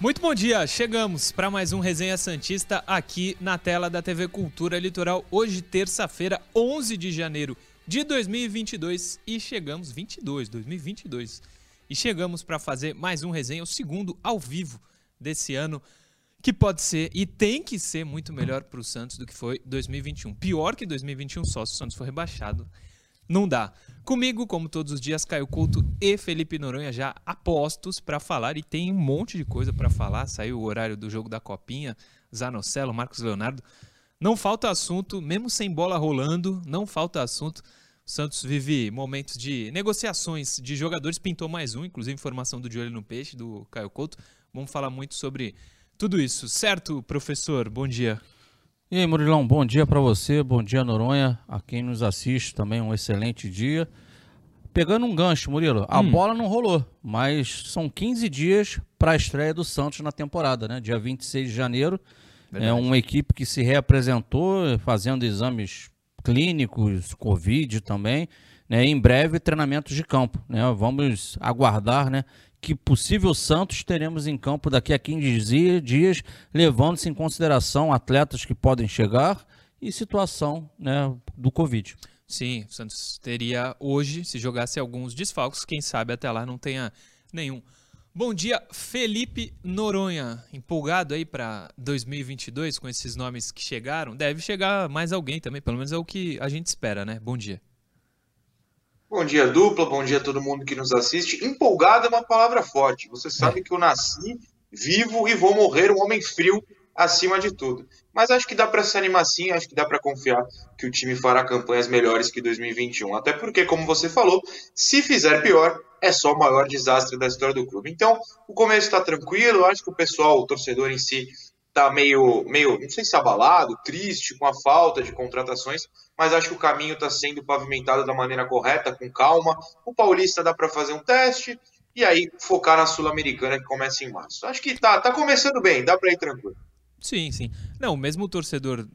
Muito bom dia, chegamos para mais um Resenha Santista aqui na tela da TV Cultura Litoral. Hoje, terça-feira, 11 de janeiro de 2022 e chegamos 22, 2022. E chegamos para fazer mais um resenha, o segundo ao vivo desse ano, que pode ser e tem que ser muito melhor para o Santos do que foi 2021. Pior que 2021 só se o Santos for rebaixado não dá. Comigo, como todos os dias, Caio Couto e Felipe Noronha já apostos para falar e tem um monte de coisa para falar. Saiu o horário do jogo da Copinha, Zanocelo, Marcos Leonardo. Não falta assunto, mesmo sem bola rolando, não falta assunto. O Santos vive momentos de negociações de jogadores, pintou mais um, inclusive informação do De Olho no Peixe, do Caio Couto. Vamos falar muito sobre tudo isso, certo, professor? Bom dia. E aí, Murilão, bom dia para você, bom dia, Noronha, a quem nos assiste também, um excelente dia. Pegando um gancho, Murilo, a hum. bola não rolou, mas são 15 dias para a estreia do Santos na temporada, né? Dia 26 de janeiro. Verdade. É uma equipe que se reapresentou fazendo exames clínicos, Covid também. Né? Em breve, treinamentos de campo. Né? Vamos aguardar né? Que possível Santos teremos em campo daqui a 15 dias, levando-se em consideração atletas que podem chegar e situação né, do Covid. Sim, o Santos teria hoje, se jogasse alguns desfalques, quem sabe até lá não tenha nenhum. Bom dia, Felipe Noronha. Empolgado aí para 2022 com esses nomes que chegaram? Deve chegar mais alguém também, pelo menos é o que a gente espera, né? Bom dia. Bom dia, dupla. Bom dia a todo mundo que nos assiste. Empolgado é uma palavra forte. Você sabe que eu nasci vivo e vou morrer um homem frio acima de tudo. Mas acho que dá para se animar sim, acho que dá para confiar que o time fará campanhas melhores que 2021. Até porque, como você falou, se fizer pior, é só o maior desastre da história do clube. Então, o começo está tranquilo, acho que o pessoal, o torcedor em si, tá meio, meio, não sei se abalado, triste com a falta de contratações, mas acho que o caminho está sendo pavimentado da maneira correta, com calma. O Paulista dá para fazer um teste e aí focar na Sul-Americana que começa em março. Acho que tá, tá começando bem, dá para ir tranquilo. Sim, sim. Não, mesmo o torcedor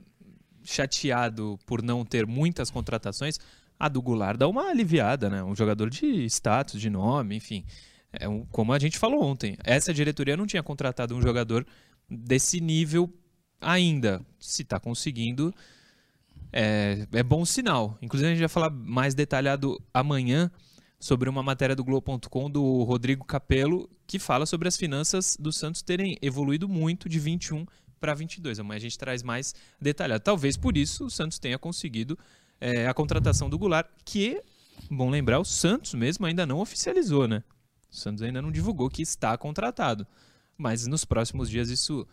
chateado por não ter muitas contratações, a do Goulart dá uma aliviada, né? Um jogador de status, de nome, enfim. É um, como a gente falou ontem, essa diretoria não tinha contratado um jogador desse nível ainda. Se está conseguindo, é, é bom sinal. Inclusive, a gente vai falar mais detalhado amanhã sobre uma matéria do Globo.com do Rodrigo Capello, que fala sobre as finanças do Santos terem evoluído muito de 21 para 22. Amanhã a gente traz mais detalhado. Talvez por isso o Santos tenha conseguido é, a contratação do Goulart, que, bom lembrar, o Santos mesmo ainda não oficializou, né? O Santos ainda não divulgou que está contratado mas nos próximos dias isso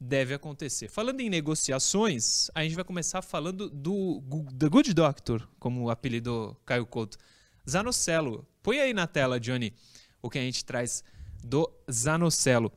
deve acontecer. Falando em negociações, a gente vai começar falando do The Good Doctor, como apelidou Caio Couto. Zanocelo. Põe aí na tela, Johnny, o que a gente traz do Zanocelo.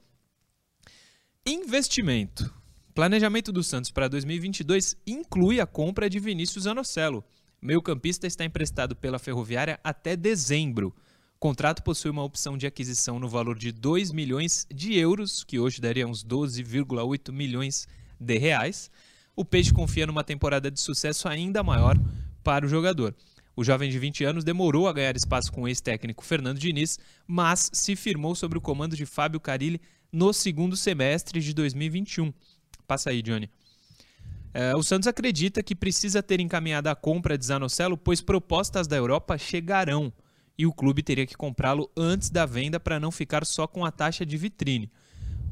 Investimento. Planejamento do Santos para 2022 inclui a compra de Vinícius Zanocelo. Meio campista está emprestado pela Ferroviária até dezembro. O contrato possui uma opção de aquisição no valor de 2 milhões de euros, que hoje daria uns 12,8 milhões de reais. O Peixe confia numa temporada de sucesso ainda maior para o jogador. O jovem de 20 anos demorou a ganhar espaço com o ex-técnico Fernando Diniz, mas se firmou sob o comando de Fábio Carilli no segundo semestre de 2021. Passa aí, Johnny. É, o Santos acredita que precisa ter encaminhado a compra de Zanocelo, pois propostas da Europa chegarão e o clube teria que comprá-lo antes da venda para não ficar só com a taxa de vitrine.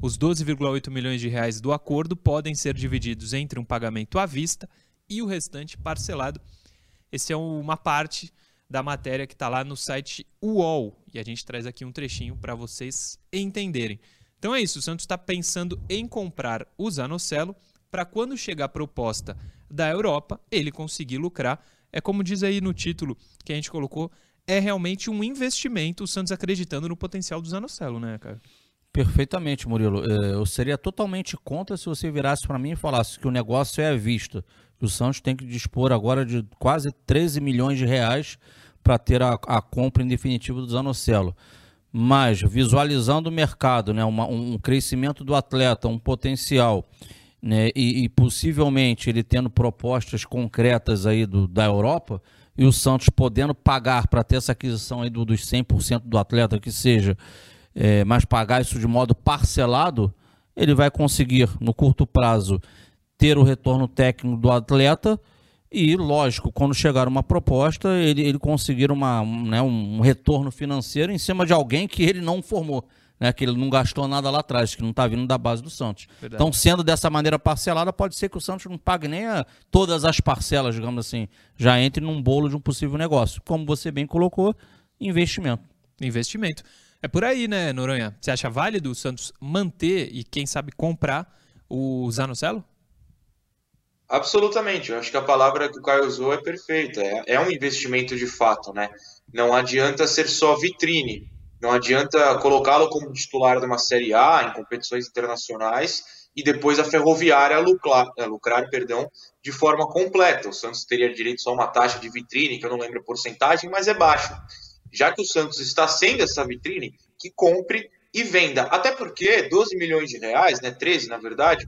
Os 12,8 milhões de reais do acordo podem ser divididos entre um pagamento à vista e o restante parcelado. Esse é uma parte da matéria que está lá no site UOL e a gente traz aqui um trechinho para vocês entenderem. Então é isso, o Santos está pensando em comprar o Zanocelo para quando chegar a proposta da Europa ele conseguir lucrar. É como diz aí no título que a gente colocou, é realmente um investimento, o Santos acreditando no potencial do Zanocelo, né, cara? Perfeitamente, Murilo. É, eu seria totalmente contra se você virasse para mim e falasse que o negócio é à vista. Que o Santos tem que dispor agora de quase 13 milhões de reais para ter a, a, compra em definitivo do Zanocelo. Mas, visualizando o mercado, né, uma, um crescimento do atleta, um potencial, né, e, e possivelmente ele tendo propostas concretas aí do, da Europa, e o Santos podendo pagar para ter essa aquisição aí do, dos 100% do atleta que seja, é, mas pagar isso de modo parcelado, ele vai conseguir, no curto prazo, ter o retorno técnico do atleta e, lógico, quando chegar uma proposta, ele, ele conseguir uma, né, um retorno financeiro em cima de alguém que ele não formou. Né, que ele não gastou nada lá atrás, que não está vindo da base do Santos. Verdade. Então, sendo dessa maneira parcelada, pode ser que o Santos não pague nem a, todas as parcelas, digamos assim, já entre num bolo de um possível negócio. Como você bem colocou, investimento. Investimento. É por aí, né, Noronha? Você acha válido o Santos manter e, quem sabe, comprar o Zanocelo? Absolutamente. Eu acho que a palavra que o Caio usou é perfeita. É, é um investimento de fato, né? Não adianta ser só vitrine. Não adianta colocá-lo como titular de uma Série A em competições internacionais e depois a Ferroviária lucrar, é, lucrar perdão, de forma completa. O Santos teria direito só a uma taxa de vitrine, que eu não lembro a porcentagem, mas é baixa já que o Santos está sendo essa vitrine, que compre e venda. Até porque 12 milhões de reais, né, 13 na verdade,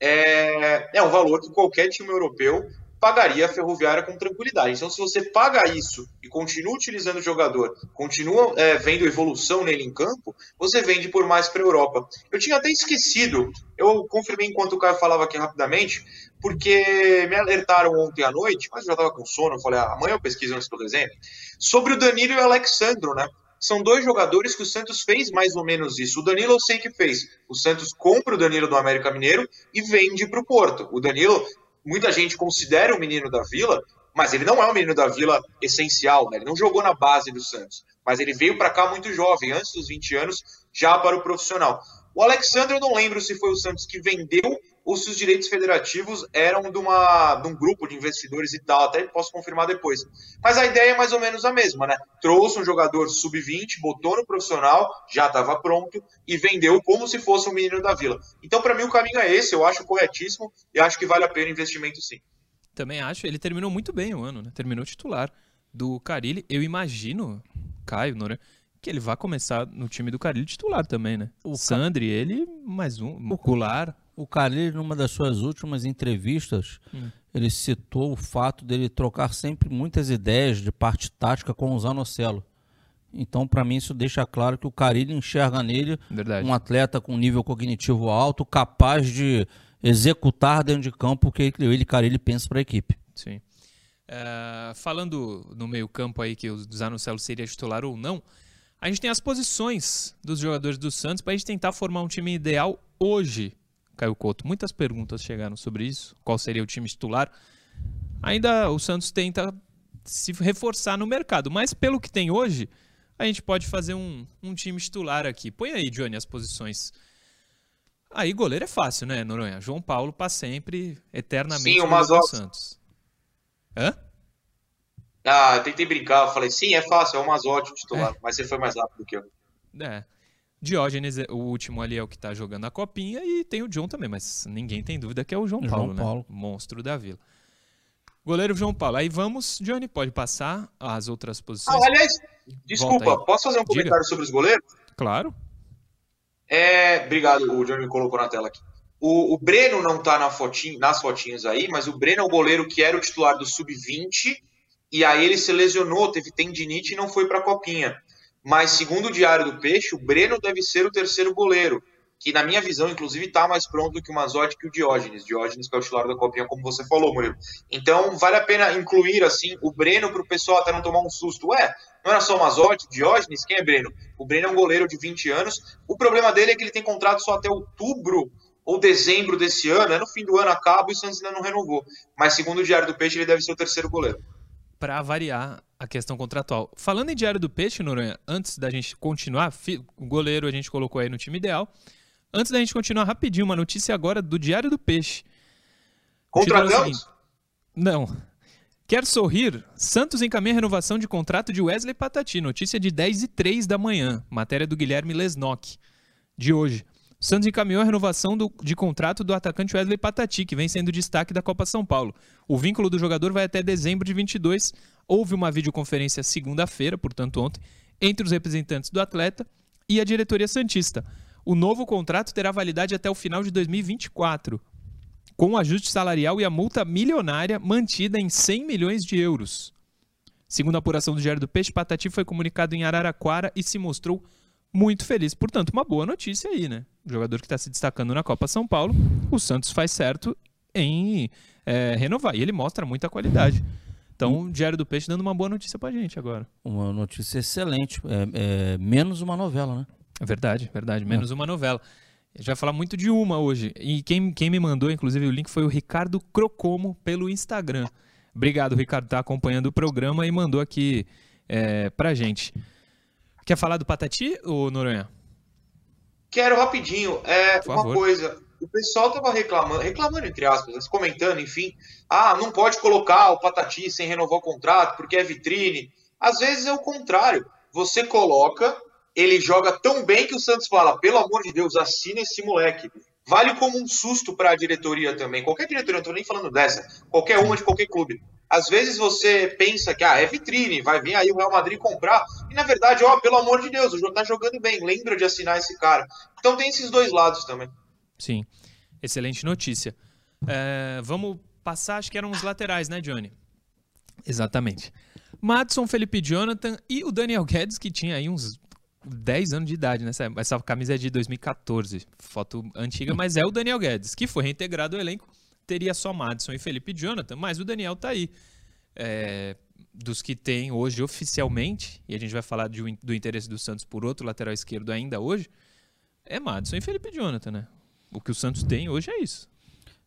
é, é um valor que qualquer time europeu pagaria a Ferroviária com tranquilidade. Então, se você paga isso e continua utilizando o jogador, continua é, vendo evolução nele em campo, você vende por mais para a Europa. Eu tinha até esquecido, eu confirmei enquanto o Caio falava aqui rapidamente, porque me alertaram ontem à noite, mas eu já estava com sono, eu falei, ah, amanhã eu pesquiso antes do desenho, sobre o Danilo e o Alexandro, né? São dois jogadores que o Santos fez mais ou menos isso. O Danilo eu sei que fez. O Santos compra o Danilo do América Mineiro e vende para o Porto. O Danilo muita gente considera o menino da Vila, mas ele não é um menino da Vila essencial, né? Ele não jogou na base do Santos, mas ele veio para cá muito jovem, antes dos 20 anos, já para o profissional. O Alexandre, eu não lembro se foi o Santos que vendeu ou se os direitos federativos eram de, uma, de um grupo de investidores e tal, até posso confirmar depois. Mas a ideia é mais ou menos a mesma, né? Trouxe um jogador sub-20, botou no profissional, já estava pronto e vendeu como se fosse um menino da vila. Então, para mim, o caminho é esse, eu acho corretíssimo e acho que vale a pena o investimento sim. Também acho, ele terminou muito bem o ano, né? Terminou titular do Carilli. Eu imagino, Caio, Nora, que ele vai começar no time do Carilli titular também, né? O Sandri, ele, mais um, o Cular. O Carilli, numa das suas últimas entrevistas, hum. ele citou o fato dele trocar sempre muitas ideias de parte tática com o Zanocelo. Então, para mim, isso deixa claro que o Carilli enxerga nele Verdade. um atleta com nível cognitivo alto, capaz de executar dentro de campo o que ele, Carilli, pensa para a equipe. Sim. Uh, falando no meio campo aí que o Zanocelo seria titular ou não, a gente tem as posições dos jogadores do Santos para a gente tentar formar um time ideal hoje Caio Couto. Muitas perguntas chegaram sobre isso. Qual seria o time titular? Ainda o Santos tenta se reforçar no mercado, mas pelo que tem hoje, a gente pode fazer um, um time titular aqui. Põe aí, Johnny, as posições. Aí goleiro é fácil, né, Noronha? João Paulo para sempre, eternamente sim, o do Santos. Hã? Ah, eu tentei brincar, eu falei, sim, é fácil, é o Mazotti titular, é. mas você foi mais rápido que eu. É. Diógenes, o último ali é o que está jogando a copinha, e tem o John também, mas ninguém tem dúvida que é o João, João Paulo, Paulo, né? Monstro da vila. Goleiro João Paulo. Aí vamos, Johnny, pode passar as outras posições. Ah, aliás, desculpa, posso fazer um comentário Diga. sobre os goleiros? Claro. É, obrigado, o Johnny me colocou na tela aqui. O, o Breno não está na fotinho, nas fotinhos aí, mas o Breno é o goleiro que era o titular do Sub-20, e aí ele se lesionou, teve tendinite e não foi para a copinha. Mas, segundo o Diário do Peixe, o Breno deve ser o terceiro goleiro, que, na minha visão, inclusive, está mais pronto que o Mazotti que o Diógenes. Diógenes, que é o titular da Copinha, como você falou, Murilo. Então, vale a pena incluir, assim, o Breno para o pessoal até não tomar um susto. Ué, não era só o Mazotti, Diógenes? Quem é Breno? O Breno é um goleiro de 20 anos. O problema dele é que ele tem contrato só até outubro ou dezembro desse ano. É no fim do ano acaba e o Santos ainda não renovou. Mas, segundo o Diário do Peixe, ele deve ser o terceiro goleiro para variar a questão contratual. Falando em Diário do Peixe, Noronha, antes da gente continuar, o goleiro a gente colocou aí no time ideal. Antes da gente continuar rapidinho, uma notícia agora do Diário do Peixe. Contratamos? Não. Quer sorrir? Santos encaminha a renovação de contrato de Wesley Patati. Notícia de 10 e 3 da manhã. Matéria do Guilherme Lesnock, de hoje. Santos encaminhou a renovação do, de contrato do atacante Wesley Patati, que vem sendo destaque da Copa São Paulo. O vínculo do jogador vai até dezembro de 22. Houve uma videoconferência segunda-feira, portanto ontem, entre os representantes do atleta e a diretoria santista. O novo contrato terá validade até o final de 2024, com o ajuste salarial e a multa milionária mantida em 100 milhões de euros. Segundo a apuração do Diário do Peixe, Patati foi comunicado em Araraquara e se mostrou muito feliz. Portanto, uma boa notícia aí, né? O jogador que está se destacando na Copa São Paulo, o Santos faz certo em é, renovar. E ele mostra muita qualidade. Então, o Diário do Peixe dando uma boa notícia pra gente agora. Uma notícia excelente. É, é menos uma novela, né? É verdade, verdade. Menos é. uma novela. A gente vai falar muito de uma hoje. E quem, quem me mandou, inclusive, o link foi o Ricardo Crocomo pelo Instagram. Obrigado, Ricardo, tá acompanhando o programa e mandou aqui é, pra gente. Quer falar do Patati, ou Noronha? Quero rapidinho. É uma coisa. O pessoal tava reclamando, reclamando entre aspas, comentando, enfim. Ah, não pode colocar o Patati sem renovar o contrato porque é vitrine. Às vezes é o contrário. Você coloca, ele joga tão bem que o Santos fala: pelo amor de Deus, assina esse moleque. Vale como um susto para a diretoria também. Qualquer diretoria, não estou nem falando dessa, qualquer uma de qualquer clube. Às vezes você pensa que ah, é vitrine, vai vir aí o Real Madrid comprar, e na verdade, ó, pelo amor de Deus, o jogo tá jogando bem, lembra de assinar esse cara. Então tem esses dois lados também. Sim, excelente notícia. É, vamos passar, acho que eram os laterais, né, Johnny? Exatamente. Madison, Felipe Jonathan e o Daniel Guedes, que tinha aí uns 10 anos de idade, né? Essa camisa é de 2014, foto antiga, mas é o Daniel Guedes, que foi reintegrado ao elenco. Teria só Madison e Felipe Jonathan, mas o Daniel tá aí. É, dos que tem hoje oficialmente, e a gente vai falar de, do interesse do Santos por outro lateral esquerdo ainda hoje, é Madison e Felipe Jonathan, né? O que o Santos tem hoje é isso.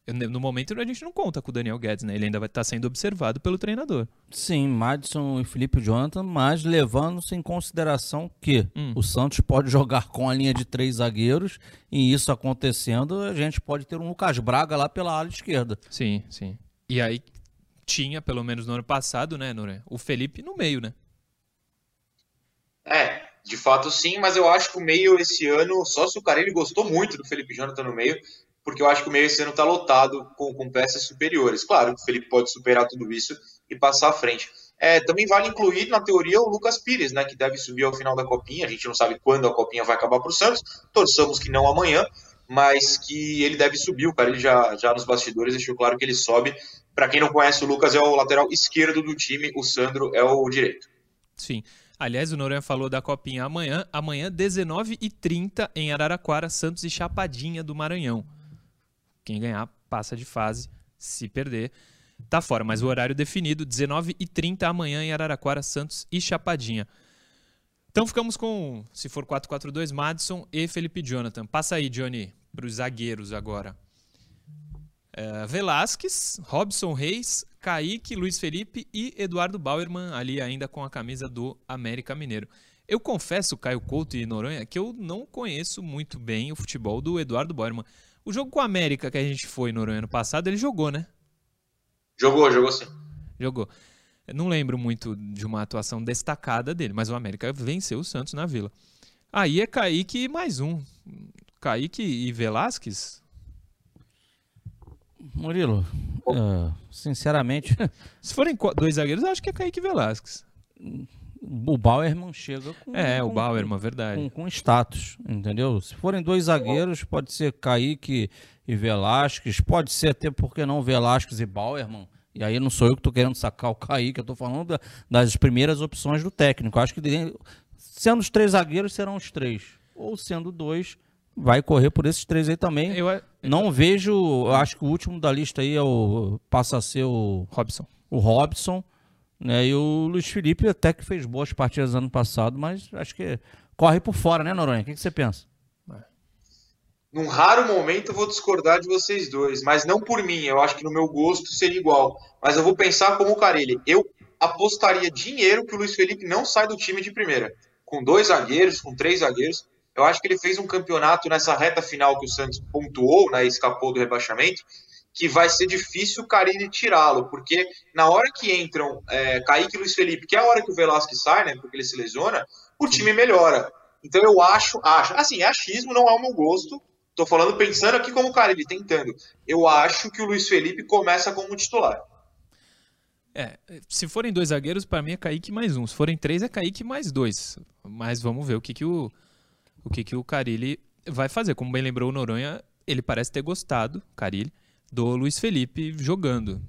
No momento a gente não conta com o Daniel Guedes, né? Ele ainda vai estar sendo observado pelo treinador. Sim, Madison e Felipe Jonathan, mas levando-se em consideração que hum. o Santos pode jogar com a linha de três zagueiros e isso acontecendo, a gente pode ter um Lucas Braga lá pela ala esquerda. Sim, sim. E aí tinha, pelo menos no ano passado, né, Nore? O Felipe no meio, né? É, de fato sim, mas eu acho que o meio esse ano, só se o cara ele gostou muito do Felipe Jonathan no meio, porque eu acho que o meio esse ano está lotado com, com, peças superiores. Claro que o Felipe pode superar tudo isso e passar à frente. É, também vale incluir, na teoria, o Lucas Pires, né, que deve subir ao final da Copinha. A gente não sabe quando a Copinha vai acabar para o Santos, torçamos que não amanhã, mas que ele deve subir. O cara ele já, já nos bastidores deixou claro que ele sobe. Para quem não conhece, o Lucas é o lateral esquerdo do time, o Sandro é o direito. Sim. Aliás, o Noronha falou da Copinha amanhã. Amanhã, 19h30, em Araraquara, Santos e Chapadinha do Maranhão. Quem ganhar passa de fase, se perder tá fora. Mas o horário definido, 19h30 amanhã em Araraquara, Santos e Chapadinha. Então ficamos com, se for 4-4-2, Madison e Felipe Jonathan. Passa aí, Johnny, para os zagueiros agora. É, Velasquez, Robson Reis, Kaique, Luiz Felipe e Eduardo Bauerman, ali ainda com a camisa do América Mineiro. Eu confesso, Caio Couto e Noronha, que eu não conheço muito bem o futebol do Eduardo Bauerman. O jogo com a América que a gente foi no ano passado, ele jogou, né? Jogou, jogou sim. Jogou. Eu não lembro muito de uma atuação destacada dele, mas o América venceu o Santos na Vila. Aí é Kaique e mais um. Kaique e Velasquez? Murilo, uh, sinceramente. Se forem dois zagueiros, eu acho que é Kaique e Velasquez. O Bauerman chega com. É, com, o Bauerman, verdade. Com, com, status, entendeu? Se forem dois zagueiros, pode ser Kaique e Velasquez, pode ser até porque não Velasquez e Bauerman. E aí não sou eu que estou querendo sacar o Kaique, eu estou falando da, das primeiras opções do técnico. acho que sendo os três zagueiros, serão os três. Ou sendo dois, vai correr por esses três aí também. Eu, eu, não vejo, eu acho que o último da lista aí é o passa a ser o Robson. O Robson. Né? E o Luiz Felipe até que fez boas partidas ano passado, mas acho que corre por fora, né, Noronha? O que, que você pensa? Num raro momento eu vou discordar de vocês dois, mas não por mim, eu acho que no meu gosto seria igual. Mas eu vou pensar como o Carilli. Eu apostaria dinheiro que o Luiz Felipe não sai do time de primeira. Com dois zagueiros, com três zagueiros. Eu acho que ele fez um campeonato nessa reta final que o Santos pontuou, né, escapou do rebaixamento, que vai ser difícil o Carilli tirá-lo, porque na hora que entram é, Kaique e Luiz Felipe, que é a hora que o Velasquez sai, né, porque ele se lesiona, o time melhora. Então eu acho, acho, assim, é achismo, não é o meu gosto, tô falando pensando aqui como o Carilli, tentando. Eu acho que o Luiz Felipe começa como titular. É, se forem dois zagueiros, para mim é Kaique mais um. Se forem três, é Kaique mais dois. Mas vamos ver o que, que o, o que, que o Carilli vai fazer. Como bem lembrou o Noronha, ele parece ter gostado, Carilli, do Luiz Felipe jogando.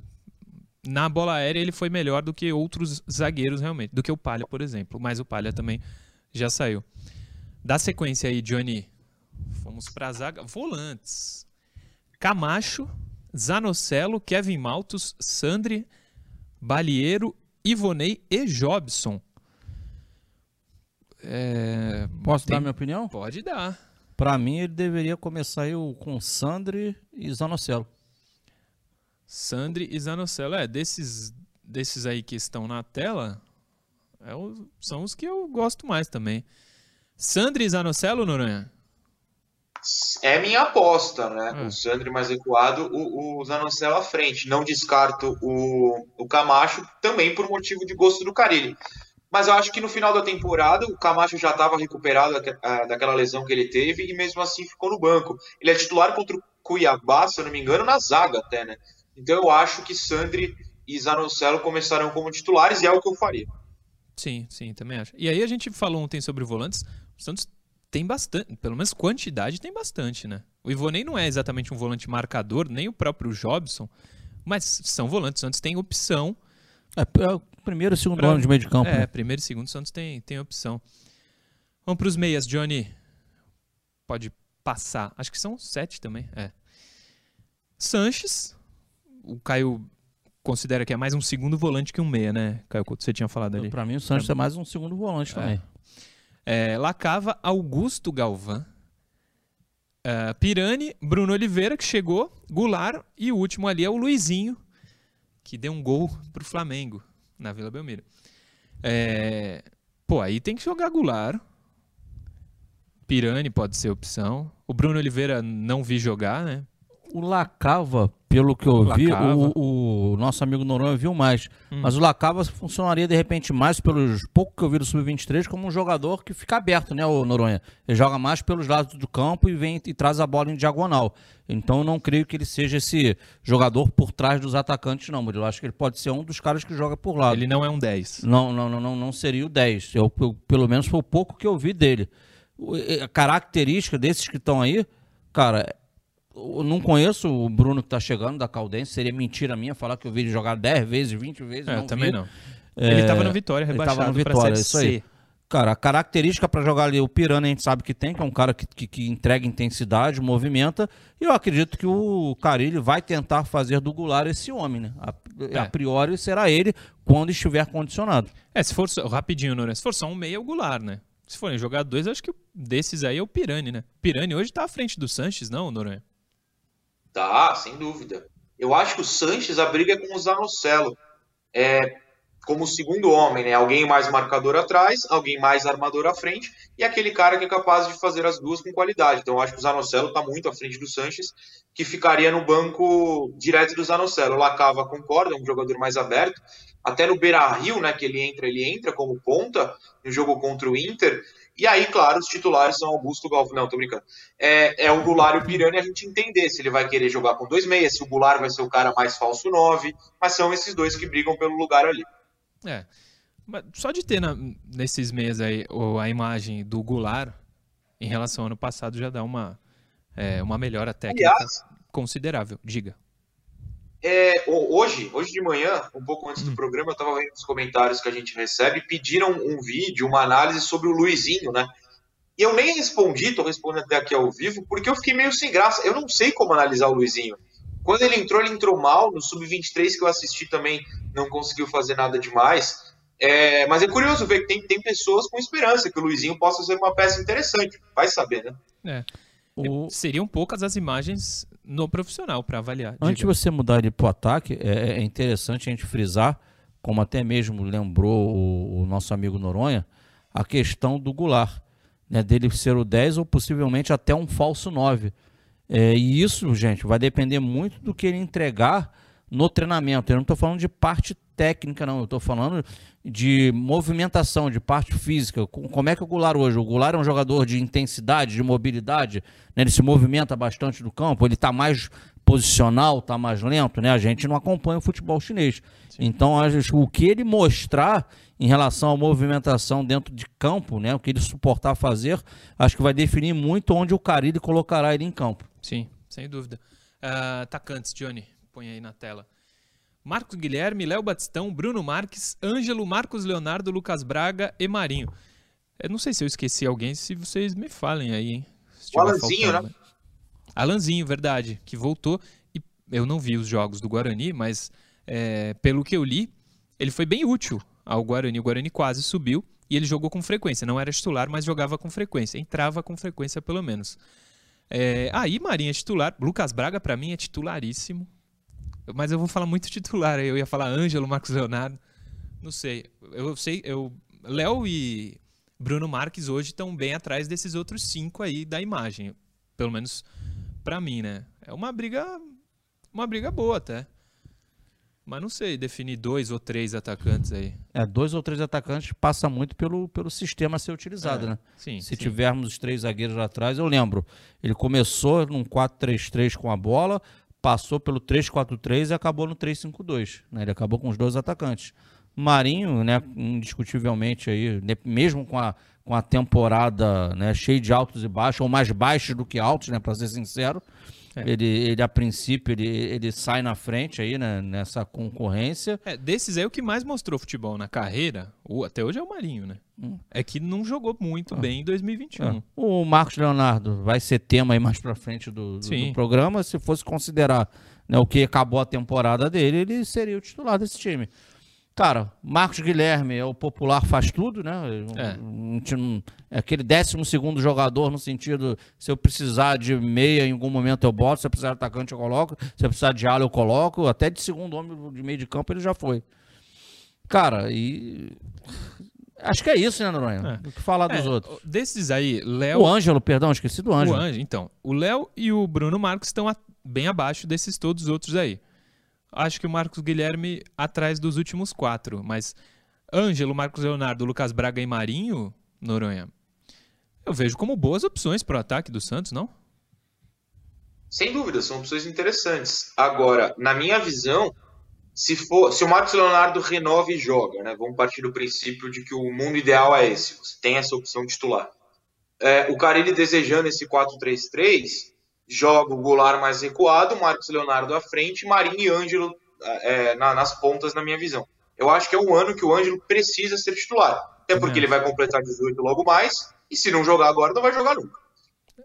Na bola aérea ele foi melhor do que outros zagueiros realmente, do que o Palha, por exemplo, mas o Palha também já saiu. Dá sequência aí, Johnny. Fomos pra zaga. Volantes. Camacho, Zanocelo, Kevin Maltos, Sandri, Balieiro, Ivonei e Jobson. É, Posso tem- dar minha opinião? Pode dar. Pra mim, ele deveria começar aí o- com Sandri e Zanocelo. Sandri e Zanocelo. É, desses, desses aí que estão na tela, é o- são os que eu gosto mais também. Sandri e Zanocelo, Noronha? É minha aposta, né? Hum. O Sandri mais recuado, o, o Zanocelo à frente. Não descarto o, o Camacho também por motivo de gosto do Carilli. Mas eu acho que no final da temporada o Camacho já estava recuperado ah, daquela lesão que ele teve e mesmo assim ficou no banco. Ele é titular contra o Cuiabá, se eu não me engano, na zaga até, né? Então eu acho que Sandri e Zanocelo começarão como titulares e é o que eu faria. Sim, sim, também acho. E aí a gente falou ontem sobre volantes. O Santos tem bastante, pelo menos quantidade tem bastante, né? O Ivonei não é exatamente um volante marcador, nem o próprio Jobson, mas são volantes. O Santos tem opção. É, é o primeiro e segundo Pra- ano de meio de campo. É, né? primeiro e segundo, o Santos tem, tem opção. Vamos para os meias, Johnny. Pode passar. Acho que são sete também. É. Sanches. O Caio considera que é mais um segundo volante que um meia, né, Caio Couto? Você tinha falado ali. Pra mim, o Santos é mais um segundo volante também. É, Lacava, Augusto Galvão. É, Pirani, Bruno Oliveira, que chegou, Goulart, e o último ali é o Luizinho, que deu um gol pro Flamengo na Vila Belmiro. É, pô, aí tem que jogar Goulart. Pirani pode ser opção. O Bruno Oliveira não vi jogar, né? O Lacava, pelo que eu vi, o, o nosso amigo Noronha viu mais. Hum. Mas o Lacava funcionaria de repente mais pelos pouco que eu vi do Sub-23 como um jogador que fica aberto, né, o Noronha? Ele joga mais pelos lados do campo e vem e traz a bola em diagonal. Então eu não creio que ele seja esse jogador por trás dos atacantes, não, Murilo. Acho que ele pode ser um dos caras que joga por lado. Ele não é um 10. Não, não, não, não, não seria o 10. Eu, eu- pelo menos foi o pouco que eu vi dele. E- A característica desses que estão aí, cara, eu não conheço o Bruno que tá chegando da Caldense. Seria mentira minha falar que eu vi ele jogar 10 vezes, 20 vezes. É, não também vi. não. É, ele tava no Vitória, ele rebaixado tava no Vitória, isso aí. Cara, a característica para jogar ali, o Pirani a gente sabe que tem, que é um cara que, que, que entrega intensidade, movimenta. E eu acredito que o Carilli vai tentar fazer do Goulart esse homem, né? A, É. a priori será ele quando estiver condicionado. É, se for rapidinho, Noronha, se for só um meia, é o Goulart, né? Se forem jogar dois, acho que desses aí é o Pirani, né? Pirani hoje tá à frente do Sanches, não, Noronha? Tá, sem dúvida. Eu acho que o Sanches a briga é com o Zanocelo. É, como segundo homem, né? Alguém mais marcador atrás, alguém mais armador à frente, e aquele cara que é capaz de fazer as duas com qualidade. Então eu acho que o Zanocelo está muito à frente do Sanches, que ficaria no banco direto do Zanocelo. O Lacava concorda, é um jogador mais aberto. Até no Beira Rio, né, que ele entra, ele entra como ponta no jogo contra o Inter. E aí, claro, os titulares são Augusto Galvão. Não, tô brincando. É, é o Goulart e o Pirani a gente entender se ele vai querer jogar com dois meias, se o Goulart vai ser o cara mais falso 9, mas são esses dois que brigam pelo lugar ali. É. Mas só de ter na- nesses meses aí a imagem do Goulart em relação ao ano passado já dá uma, é, uma melhora técnica Aliás, considerável. Diga. É, ho- hoje, hoje de manhã, um pouco antes do programa, eu estava vendo os comentários que a gente recebe, pediram um vídeo, uma análise sobre o Luizinho, né? E eu nem respondi, tô respondendo até aqui ao vivo, porque eu fiquei meio sem graça. Eu não sei como analisar o Luizinho. Quando ele entrou, ele entrou mal. No Sub-23 que eu assisti também, não conseguiu fazer nada demais. É, mas é curioso ver que tem, tem pessoas com esperança que o Luizinho possa ser uma peça interessante. Vai saber, né? É. O- Seriam poucas as imagens no profissional para avaliar. Antes de você mudar ele pro ataque, é, é interessante a gente frisar, como até mesmo lembrou o, o nosso amigo Noronha, a questão do Goulart, né, dele ser o 10 ou possivelmente até um falso 9. É, e isso, gente, vai depender muito do que ele entregar no treinamento. Eu não estou falando de parte técnica, não. Eu estou falando de movimentação, de parte física. Com- Como é que o Goulart hoje? O Goulart é um jogador de intensidade, de mobilidade, né? ele se movimenta bastante do campo, ele está mais posicional, está mais lento, né? A gente não acompanha o futebol chinês. Então, a gente- o que ele mostrar em relação à movimentação dentro de campo, né? O que ele suportar fazer, acho que vai definir muito onde o Carilli colocará ele em campo. Sim, sem dúvida. Atacantes, Johnny, põe aí na tela. Marcos Guilherme, Léo Batistão, Bruno Marques, Ângelo, Marcos Leonardo, Lucas Braga e Marinho. Eu não sei se eu esqueci alguém, se vocês me falem aí, hein? O Alanzinho, né? Alanzinho, verdade, que voltou. E eu não vi os jogos do Guarani, mas é, pelo que eu li, ele foi bem útil ao Guarani. O Guarani quase subiu e ele jogou com frequência. Não era titular, mas jogava com frequência. Entrava com frequência, pelo menos. É, aí, Marinho é titular. Lucas Braga, para mim, é titularíssimo. Mas eu vou falar muito titular. Eu ia falar Ângelo, Marcos Leonardo. Não sei. Eu sei. Eu, Léo e Bruno Marques hoje estão bem atrás desses outros cinco aí da imagem. Pelo menos para mim, né? É uma briga. Uma briga boa até. Mas não sei, definir dois ou três atacantes aí. É, dois ou três atacantes passa muito pelo, pelo sistema a ser utilizado, É, né? sim, Se sim. tivermos os três zagueiros lá atrás, eu lembro. Ele começou num 4-3-3 com a bola, passou pelo 3-4-3 e acabou no 3-5-2. Né? Ele acabou com os dois atacantes. Marinho, né, indiscutivelmente aí, ne- mesmo com a, com a temporada né, cheia de altos e baixos, ou mais baixos do que altos, né, para ser sincero, É. ele, ele a princípio ele, ele sai na frente aí né, nessa concorrência. É, desses aí, o que mais mostrou futebol na carreira, o- até hoje é o Marinho, né? Hum. É que não jogou muito Ah. bem em 2021. É. O Marcos Leonardo vai ser tema aí mais pra frente do, do- do programa. Se fosse considerar né, o que acabou a temporada dele, ele seria o titular desse time. Cara, Marcos Guilherme é o popular faz tudo, né? É. Um- um é aquele décimo segundo jogador no sentido, se eu precisar de meia em algum momento eu boto, se eu precisar de atacante eu coloco, se eu precisar de ala eu coloco, até de segundo homem de meio de campo ele já foi. Cara, e... Acho que é isso, né, Noronha? É. O que falar dos É, outros? Desses aí, Léo. O Ângelo, perdão, esqueci do O Ângelo. Ângelo, então. O Léo e o Bruno Marcos estão a- bem abaixo desses todos os outros aí. Acho que o Marcos Guilherme atrás dos últimos quatro, mas Ângelo, Marcos Leonardo, Lucas Braga e Marinho, Noronha, eu vejo como boas opções para o ataque do Santos, não? Sem dúvida, são opções interessantes. Agora, na minha visão, se for, se o Marcos Leonardo renova e joga, né? Vamos partir do princípio de que o mundo ideal é esse, você tem essa opção titular. É, o Carilli desejando esse 4-3-3, joga o Goulart mais recuado, Marcos Leonardo à frente, Marinho e Ângelo é, na- nas pontas, na minha visão. Eu acho que é um ano que o Ângelo precisa ser titular. Até porque Também ele vai completar 18 logo mais, e se não jogar agora, não vai jogar nunca.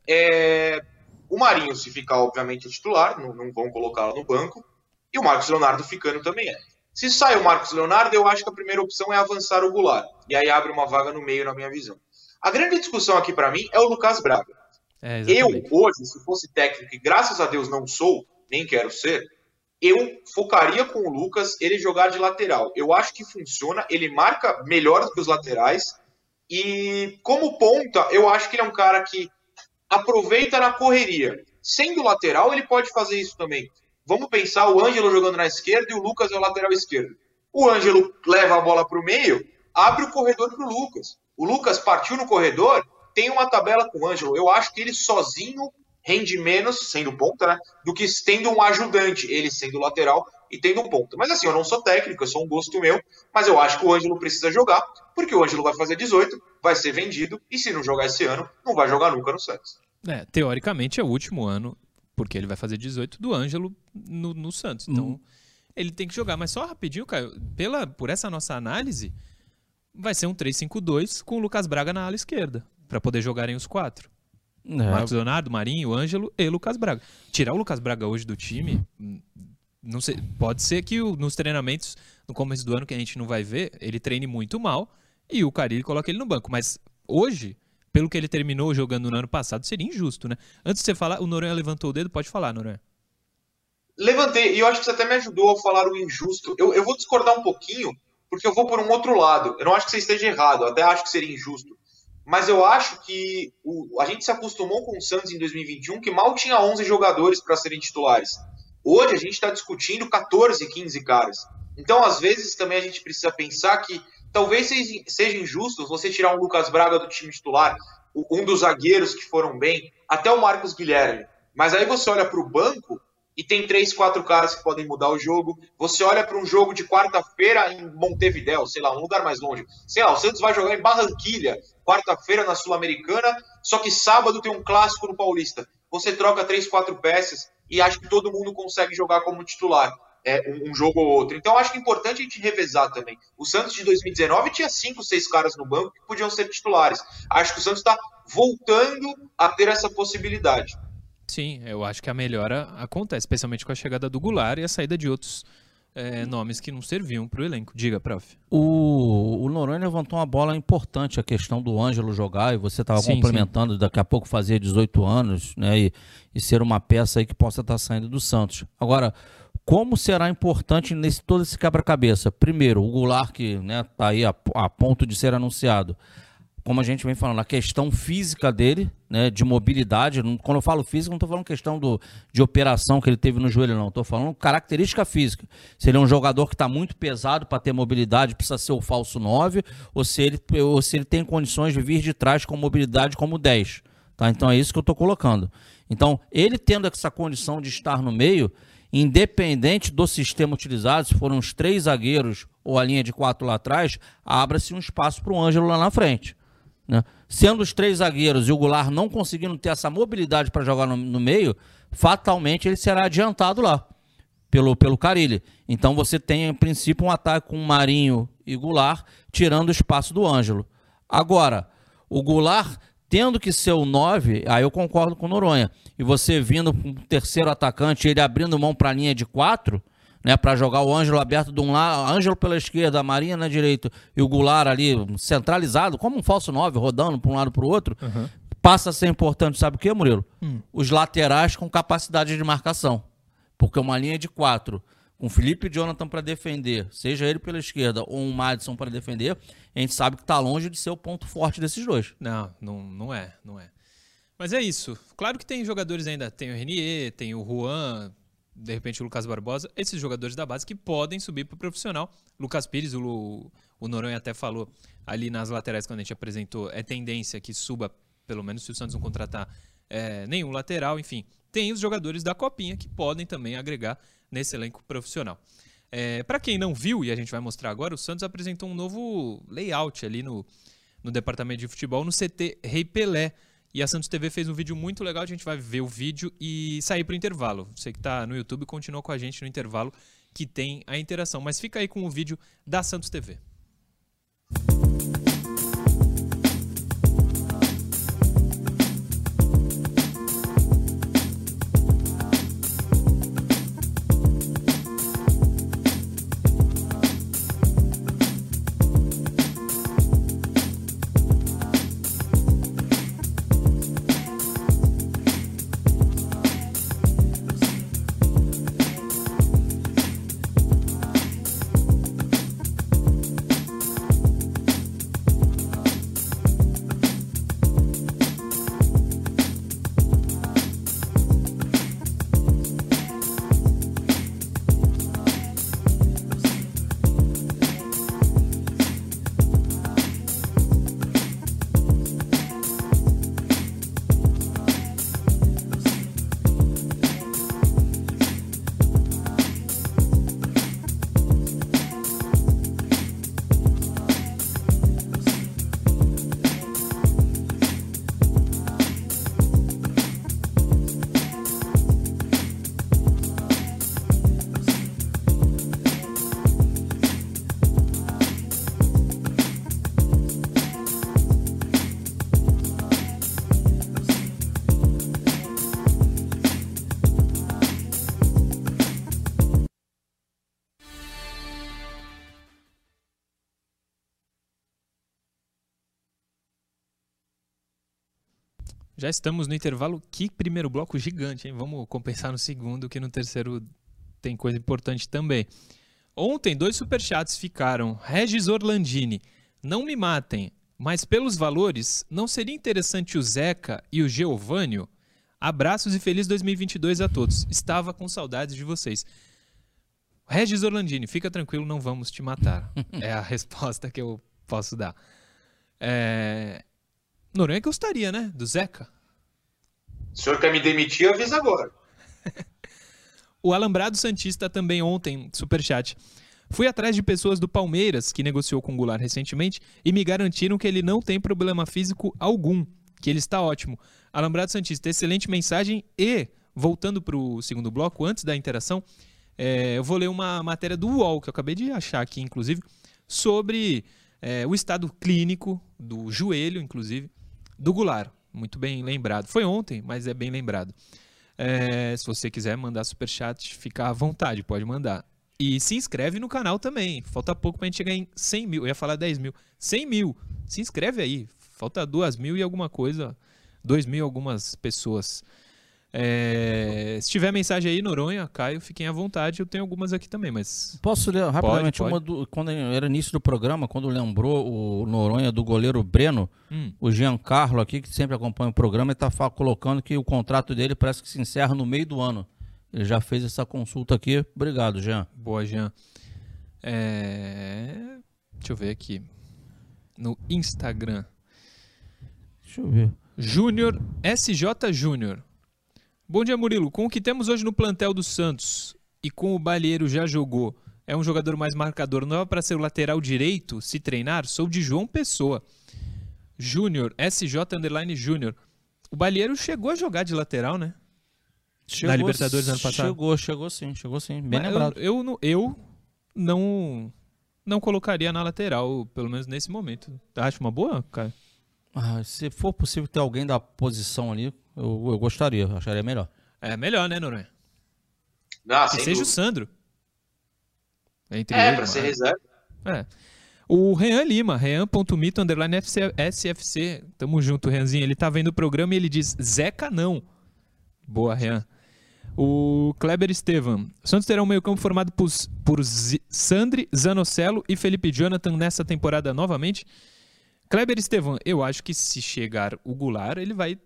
É, o Marinho, se ficar, obviamente, é titular, não, não vão colocá-lo no banco. E o Marcos Leonardo ficando também é. Se sai o Marcos Leonardo, eu acho que a primeira opção é avançar o Goulart. E aí abre uma vaga no meio, na minha visão. A grande discussão aqui para mim é o Lucas Braga. É, Eu, hoje, se fosse técnico, e graças a Deus não sou, nem quero ser, eu focaria com o Lucas ele jogar de lateral. Eu acho que funciona, ele marca melhor do que os laterais. E como ponta, eu acho que ele é um cara que aproveita na correria. Sendo lateral, ele pode fazer isso também. Vamos pensar o Ângelo jogando na esquerda e o Lucas é o lateral esquerdo. O Ângelo leva a bola para o meio, abre o corredor para o Lucas. O Lucas partiu no corredor, tem uma tabela com o Ângelo. Eu acho que ele sozinho rende menos, sendo ponta, né? Do que tendo um ajudante, ele sendo lateral e tendo um ponta. Mas assim, eu não sou técnico, é só um gosto meu, mas eu acho que o Ângelo precisa jogar, porque o Ângelo vai fazer 18, vai ser vendido, e se não jogar esse ano, não vai jogar nunca no Santos. É, teoricamente é o último ano, porque ele vai fazer 18 do Ângelo no, no Santos. Então, Uhum. ele tem que jogar. Mas só rapidinho, Caio, pela, por essa nossa análise, vai ser um 3-5-2 com o Lucas Braga na ala esquerda, para poder jogarem os quatro. É, Marcos Leonardo, Marinho, Ângelo e Lucas Braga. Tirar o Lucas Braga hoje do time, hum, não sei, pode ser que o- nos treinamentos, no começo do ano, que a gente não vai ver, ele treine muito mal e o Carilli coloca ele no banco. Mas hoje, pelo que ele terminou jogando no ano passado, seria injusto, né? Antes de você falar, o Noronha levantou o dedo, pode falar, Noronha. Levantei, e eu acho que você até me ajudou a falar o injusto. Eu, eu vou discordar um pouquinho, porque eu vou por um outro lado. Eu não acho que você esteja errado, eu até acho que seria injusto. Mas eu acho que o- a gente se acostumou com o Santos em 2021, que mal tinha 11 jogadores para serem titulares. Hoje a gente está discutindo 14, 15 caras. Então, às vezes, também a gente precisa pensar que talvez seja injusto você tirar um Lucas Braga do time titular, um dos zagueiros que foram bem, até o Marcos Guilherme. Mas aí você olha para o banco e tem três, quatro caras que podem mudar o jogo. Você olha para um jogo de quarta-feira em Montevidéu, sei lá, um lugar mais longe. Sei lá, o Santos vai jogar em Barranquilha, quarta-feira na Sul-Americana, só que sábado tem um clássico no Paulista. Você troca três, quatro peças e acha que todo mundo consegue jogar como titular. é, um, um, jogo ou outro. Então, acho que é importante a gente revezar também. O Santos de 2019 tinha cinco, seis caras no banco que podiam ser titulares. Acho que o Santos está voltando a ter essa possibilidade. Sim, eu acho que a melhora acontece, especialmente com a chegada do Goulart e a saída de outros é, nomes que não serviam para o elenco. Diga, prof. O, o Noronha levantou uma bola importante, a questão do Ângelo jogar, e você estava complementando, sim. daqui a pouco fazer 18 anos, né? E, e ser uma peça aí que possa estar tá saindo do Santos. Agora, como será importante nesse todo esse quebra-cabeça? Primeiro, o Goulart, que está né, tá aí a, a ponto de ser anunciado como a gente vem falando, a questão física dele, né, de mobilidade. Quando eu falo física, não estou falando questão do, de operação que ele teve no joelho, não. Estou falando característica física. Se ele é um jogador que está muito pesado para ter mobilidade, precisa ser o falso 9, ou se, ele, ou se ele tem condições de vir de trás com mobilidade como 10. Tá? Então é isso que eu estou colocando. Então, ele tendo essa condição de estar no meio, independente do sistema utilizado, se foram os três zagueiros ou a linha de quatro lá atrás, abra-se um espaço para o Ângelo lá na frente. Né? Sendo os três zagueiros e o Goulart não conseguindo ter essa mobilidade para jogar no, no, meio, fatalmente ele será adiantado lá pelo, pelo Carilli. Então você tem, em princípio, um ataque com Marinho e Goulart, tirando o espaço do Ângelo. Agora, o Goulart tendo que ser o 9, aí eu concordo com o Noronha. E você vindo com o terceiro atacante, ele abrindo mão para a linha de 4, né, para jogar o Ângelo aberto de um lado, Ângelo pela esquerda, a Marinha na direita e o Goulart ali centralizado, como um falso 9, rodando para um lado para o outro, uhum. passa a ser importante, sabe o que, Murilo? Hum. Os laterais com capacidade de marcação. Porque uma linha de quatro, com Felipe e Jonathan para defender, seja ele pela esquerda ou um Madison para defender, a gente sabe que está longe de ser o ponto forte desses dois. Não, não, não é, não é. Mas é isso. Claro que tem jogadores ainda, tem o Renier, tem o Juan, de repente o Lucas Barbosa, esses jogadores da base que podem subir para o profissional. Lucas Pires, o, o Noronha até falou ali nas laterais quando a gente apresentou, é tendência que suba, pelo menos se o Santos não contratar é, nenhum lateral, enfim. Tem os jogadores da Copinha que podem também agregar nesse elenco profissional. É, para quem não viu, e a gente vai mostrar agora, o Santos apresentou um novo layout ali no, no departamento de futebol no CT Rei Pelé. E a Santos TV fez um vídeo muito legal, a gente vai ver o vídeo e sair para o intervalo. Você que está no YouTube, continua com a gente no intervalo que tem a interação. Mas fica aí com o vídeo da Santos TV. Já estamos no intervalo. Que primeiro bloco gigante, hein? Vamos compensar no segundo, que no terceiro tem coisa importante também. Ontem, dois superchats ficaram. Regis Orlandini, não me matem, mas pelos valores, não seria interessante o Zeca e o Geovânio? Abraços e feliz 2022 a todos. Estava com saudades de vocês. Regis Orlandini, fica tranquilo, não vamos te matar. é a resposta que eu posso dar. É... Noronha gostaria, né? Do Zeca. O senhor quer me demitir, avisa agora. o Alambrado Santista também ontem, superchat. Fui atrás de pessoas do Palmeiras, que negociou com o Goulart recentemente, e me garantiram que ele não tem problema físico algum, que ele está ótimo. Alambrado Santista, excelente mensagem. E, voltando para o segundo bloco, antes da interação, É, eu vou ler uma matéria do UOL, que eu acabei de achar aqui, inclusive, sobre é, o estado clínico do joelho, inclusive, do Goulart. Muito bem lembrado. Foi ontem, mas é bem lembrado. É, se você quiser mandar superchat, fica à vontade, pode mandar. E se inscreve no canal também. Falta pouco pra gente chegar em 100 mil. Eu ia falar 10 mil. 100 mil. Se inscreve aí. Falta 2 mil e alguma coisa. 2 mil algumas pessoas. É, se tiver mensagem aí, Noronha, Caio, fiquem à vontade. Eu tenho algumas aqui também, mas. Posso ler rapidamente pode, pode. uma do, quando era início do programa, quando lembrou o Noronha do goleiro Breno, hum. o Giancarlo aqui, que sempre acompanha o programa, está colocando que o contrato dele parece que se encerra no meio do ano. Ele já fez essa consulta aqui. Obrigado, Jean. Boa, Jean. É... Deixa eu ver aqui. No Instagram. Deixa eu ver. Júnior, SJ Júnior. Bom dia, Murilo. Com o que temos hoje no plantel do Santos e com o Balheiro já jogou, é um jogador mais marcador, não é para ser o lateral direito se treinar? Sou de João Pessoa. Júnior, SJ Underline Júnior. O Balheiro chegou a jogar de lateral, né? Chegou, Na Libertadores ano passado. Chegou, chegou sim, chegou sim. Bem Mas lembrado. Eu, eu, eu não, não colocaria na lateral, pelo menos nesse momento. Acho uma boa, cara? Ah, se for possível ter alguém da posição ali, eu, eu gostaria, acharia melhor. É melhor, né, Noronha? Não, que seja dúvida. o Sandro. Entre é, pra ser reserva. É. O Rean Lima, rean.mito, underline SFC. Tamo junto, Reanzinho. Ele tá vendo o programa e ele diz, Zeca não. Boa, Rean. O Kleber Estevam. Santos terá um meio campo formado por, por Sandri, Zanocelo e Felipe Jonathan nessa temporada novamente. Kleber Estevam, eu acho que se chegar o Goulart, ele vai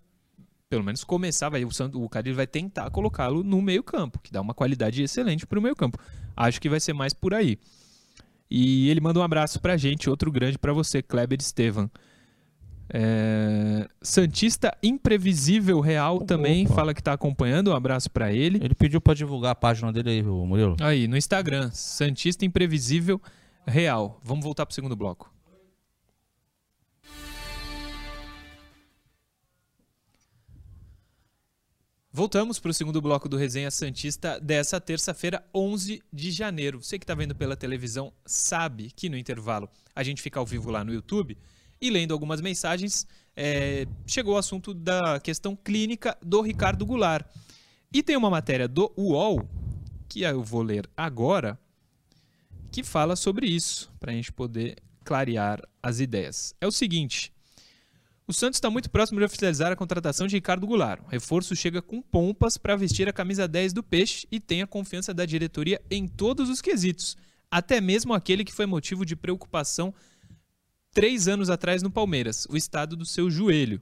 pelo menos começar, vai, o, Santos, o Carille vai tentar colocá-lo no meio campo, que dá uma qualidade excelente para o meio campo. Acho que vai ser mais por aí. E ele manda um abraço para a gente, outro grande para você, Kleber Estevam. É... Santista Imprevisível Real também fala que está acompanhando. Um abraço para ele. Ele pediu para divulgar a página dele aí, Murilo. Aí, no Instagram, Santista Imprevisível Real. Vamos voltar para o segundo bloco. Voltamos para o segundo bloco do Resenha Santista dessa terça-feira, 11 de janeiro. Você que está vendo pela televisão sabe que no intervalo a gente fica ao vivo lá no YouTube e lendo algumas mensagens, é, chegou o assunto da questão clínica do Ricardo Goulart. E tem uma matéria do UOL, que eu vou ler agora, que fala sobre isso, para a gente poder clarear as ideias. É o seguinte: o Santos está muito próximo de oficializar a contratação de Ricardo Goulart. O reforço chega com pompas para vestir a camisa 10 do Peixe e tem a confiança da diretoria em todos os quesitos, até mesmo aquele que foi motivo de preocupação três anos atrás no Palmeiras, o estado do seu joelho.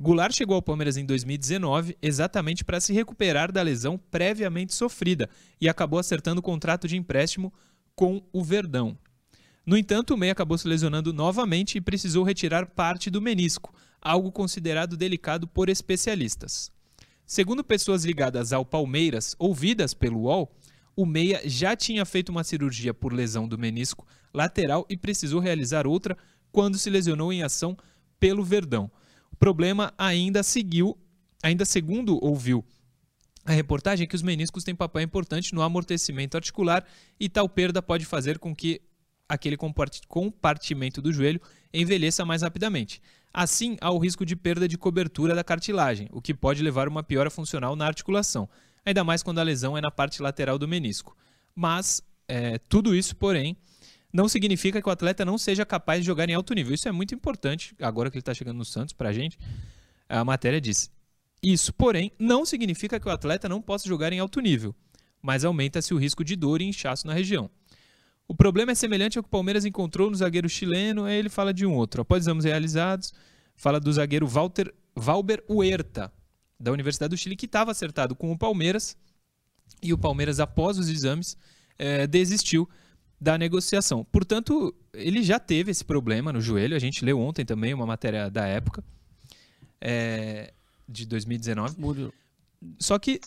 Goulart chegou ao Palmeiras em 2019 exatamente para se recuperar da lesão previamente sofrida e acabou acertando o contrato de empréstimo com o Verdão. No entanto, o meia acabou se lesionando novamente e precisou retirar parte do menisco, algo considerado delicado por especialistas. Segundo pessoas ligadas ao Palmeiras, ouvidas pelo UOL, o meia já tinha feito uma cirurgia por lesão do menisco lateral e precisou realizar outra quando se lesionou em ação pelo Verdão. O problema ainda seguiu, ainda segundo ouviu a reportagem, é que os meniscos têm papel importante no amortecimento articular e tal perda pode fazer com que aquele compartimento do joelho envelheça mais rapidamente. Assim, há o risco de perda de cobertura da cartilagem, o que pode levar a uma piora funcional na articulação, ainda mais quando a lesão é na parte lateral do menisco. Mas, é, tudo isso, porém, não significa que o atleta não seja capaz de jogar em alto nível. Isso é muito importante, agora que ele está chegando no Santos, para a gente. A matéria diz: Isso, porém, não significa que o atleta não possa jogar em alto nível, mas aumenta-se o risco de dor e inchaço na região. O problema é semelhante ao que o Palmeiras encontrou no zagueiro chileno, aí ele fala de um outro. Após exames realizados, fala do zagueiro Walter, Valber Huerta, da Universidade do Chile, que estava acertado com o Palmeiras, e o Palmeiras, após os exames, é, desistiu da negociação. Portanto, ele já teve esse problema no joelho. A gente leu ontem também uma matéria da época, é, de 2019. Só que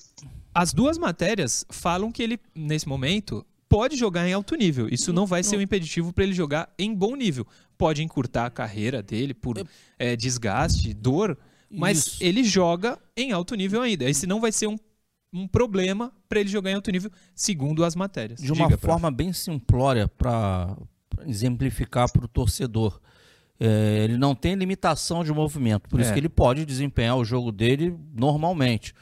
as duas matérias falam que ele, nesse momento, pode jogar em alto nível. Isso não vai ser um impeditivo para ele jogar em bom nível. Pode encurtar a carreira dele por é, desgaste, dor, mas Isso. ele joga em alto nível ainda. Esse não vai ser um um problema para ele jogar em alto nível, segundo as matérias. De uma Diga, forma prof. bem simplória para exemplificar para o torcedor. É, ele não tem limitação de movimento, por é. isso que ele pode desempenhar o jogo dele normalmente.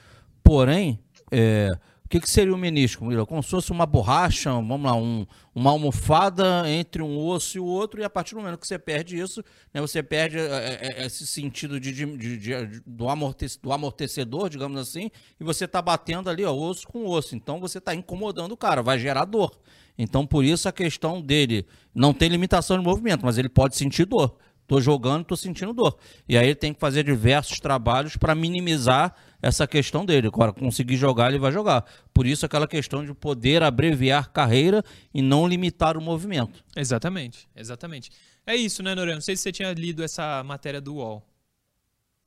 Porém, é, o que, que seria o menisco, Murilo? Como se fosse uma borracha, vamos lá, um, uma almofada entre um osso e o outro, e a partir do momento que você perde isso, né, você perde é, é, esse sentido de, de, de, do, amortecedor, digamos assim, e você está batendo ali, ó, osso com osso. Então você está incomodando o cara, vai gerar dor. Então, por isso a questão dele não tem limitação de movimento, mas ele pode sentir dor. Estou jogando, estou sentindo dor. E aí ele tem que fazer diversos trabalhos para minimizar essa questão dele. Agora, conseguir jogar, ele vai jogar. Por isso aquela questão de poder abreviar carreira e não limitar o movimento. Exatamente, exatamente. É isso, né, Noran? Não sei se você tinha lido essa matéria do UOL.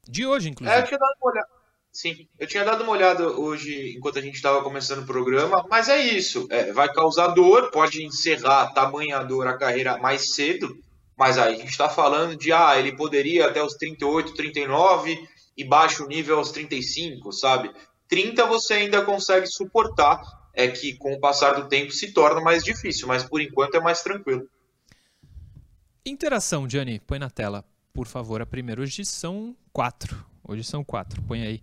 De hoje, inclusive. É, eu tinha dado uma olhada. Sim, eu tinha dado uma olhada hoje enquanto a gente estava começando o programa, mas é isso. É, vai causar dor, pode encerrar tamanha dor a carreira mais cedo, mas aí a gente está falando de, ah, ele poderia até os 38, 39 e baixo nível aos 35, sabe? 30 você ainda consegue suportar, é que com o passar do tempo se torna mais difícil, mas por enquanto é mais tranquilo. Interação, Gianni, põe na tela, por favor, a primeira. Hoje são quatro. Hoje são quatro, põe aí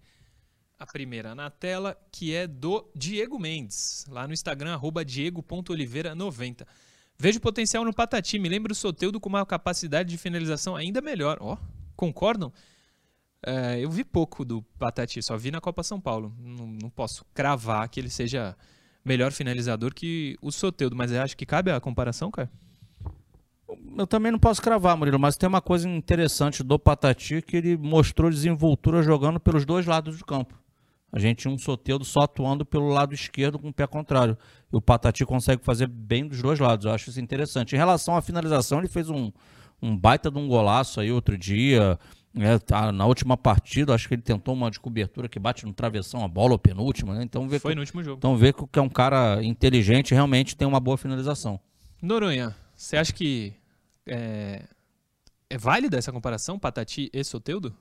a primeira na tela, que é do Diego Mendes, lá no Instagram, diego.oliveira90. Vejo potencial no Patati, me lembra o Soteudo com uma capacidade de finalização ainda melhor. Ó, oh, concordam? É, eu vi pouco do Patati, só vi na Copa São Paulo. Não, não, posso cravar que ele seja melhor finalizador que o Soteudo, mas acho que cabe a comparação, cara? Eu também não posso cravar, Murilo, mas tem uma coisa interessante do Patati que ele mostrou desenvoltura jogando pelos dois lados do campo. A gente tinha um Soteudo só atuando pelo lado esquerdo com o pé contrário. E o Patati consegue fazer bem dos dois lados. Eu acho isso interessante. Em relação à finalização, ele fez um, um baita de um golaço aí outro dia. É, tá, na última partida, acho que ele tentou uma descobertura que bate no travessão, a bola ou penúltima, né? Então vê Foi que, no último jogo. Então vê que é um cara inteligente realmente tem uma boa finalização. Noronha, você acha que é, é válida essa comparação, Patati e Soteudo?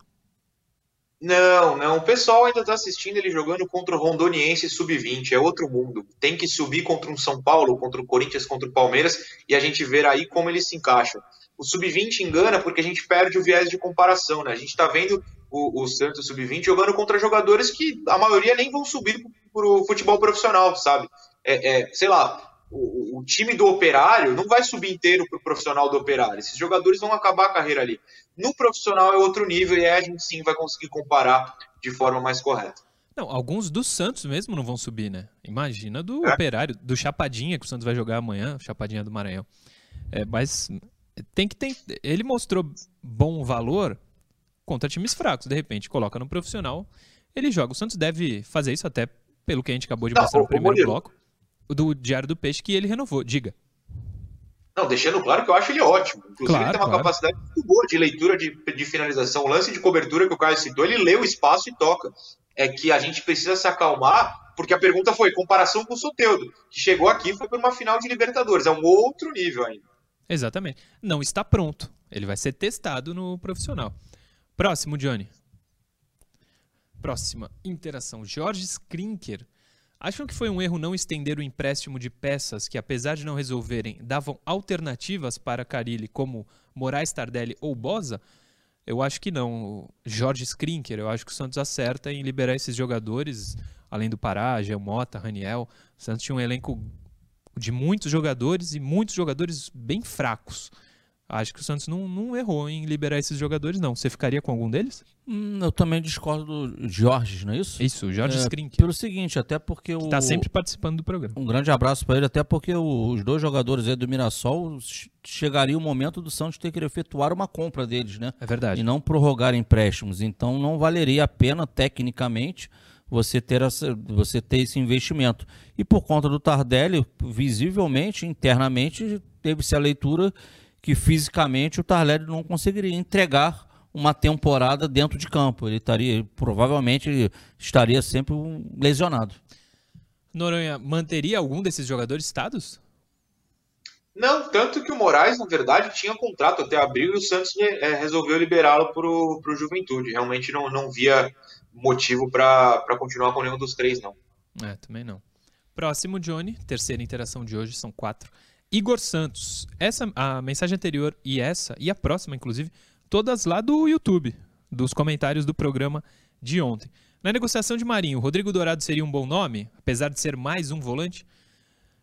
Não, não. O pessoal ainda está assistindo ele jogando contra o Rondoniense Sub-20. É outro mundo. Tem que subir contra um São Paulo, contra o Corinthians, contra o Palmeiras e a gente ver aí como eles se encaixam. O Sub-20 engana porque a gente perde o viés de comparação, né? A gente está vendo o, o Santos Sub-20 jogando contra jogadores que a maioria nem vão subir para o futebol profissional, sabe? É, é, sei lá, o, o, time do operário não vai subir inteiro para o profissional do operário. Esses jogadores vão acabar a carreira ali. No profissional é outro nível e aí a gente sim vai conseguir comparar de forma mais correta. Não, alguns do Santos mesmo não vão subir, né? Imagina do é. Operário, do Chapadinha, que o Santos vai jogar amanhã, Chapadinha do Maranhão. É, mas tem que ter. Ele mostrou bom valor contra times fracos. De repente, coloca no profissional, ele joga. O Santos deve fazer isso até pelo que a gente acabou de mostrar no primeiro bloco. Do Diário do Peixe, que ele renovou. Diga. Não, deixando claro que eu acho ele ótimo. Inclusive, claro, ele tem uma claro. capacidade muito boa de leitura de, de finalização. O lance de cobertura que o Caio citou, ele lê o espaço e toca. É que a gente precisa se acalmar, porque a pergunta foi comparação com o Soteudo, que chegou aqui foi por uma final de Libertadores. É um outro nível ainda. Exatamente. Não está pronto. Ele vai ser testado no profissional. Próximo, Johnny. Próxima interação. Jorge Skrinker Acham que foi um erro não estender o empréstimo de peças que, apesar de não resolverem, davam alternativas para Carilli, como Moraes Tardelli ou Bosa? Eu acho que não. Jorge Skrinker, eu acho que o Santos acerta em liberar esses jogadores, além do Pará, Mota, Raniel. O Santos tinha um elenco de muitos jogadores e muitos jogadores bem fracos. Acho que o Santos não, não errou em liberar esses jogadores, não. Você ficaria com algum deles? Hum, eu também discordo do Jorge, não é isso? Isso, o Jorge é, Skrint. Pelo seguinte, até porque o. Está sempre participando do programa. Um grande abraço para ele, até porque os dois jogadores aí do Mirassol chegaria o momento do Santos ter que efetuar uma compra deles, né? É verdade. E não prorrogar empréstimos. Então não valeria a pena, tecnicamente, você ter, essa, você ter esse investimento. E por conta do Tardelli, visivelmente, internamente, teve-se a leitura que fisicamente o Tardelli não conseguiria entregar uma temporada dentro de campo. Ele estaria, provavelmente, estaria sempre lesionado. Noronha, manteria algum desses jogadores estados? Não, tanto que o Moraes, na verdade, tinha contrato até abril e o Santos é, resolveu liberá-lo para o Juventude. Realmente não, não via motivo para continuar com nenhum dos três, não. É, também não. Próximo, Johnny. Terceira interação de hoje, são quatro. Igor Santos. Essa, a mensagem anterior e essa, e a próxima, inclusive, todas lá do YouTube, dos comentários do programa de ontem. Na negociação de Marinho, Rodrigo Dourado seria um bom nome, apesar de ser mais um volante?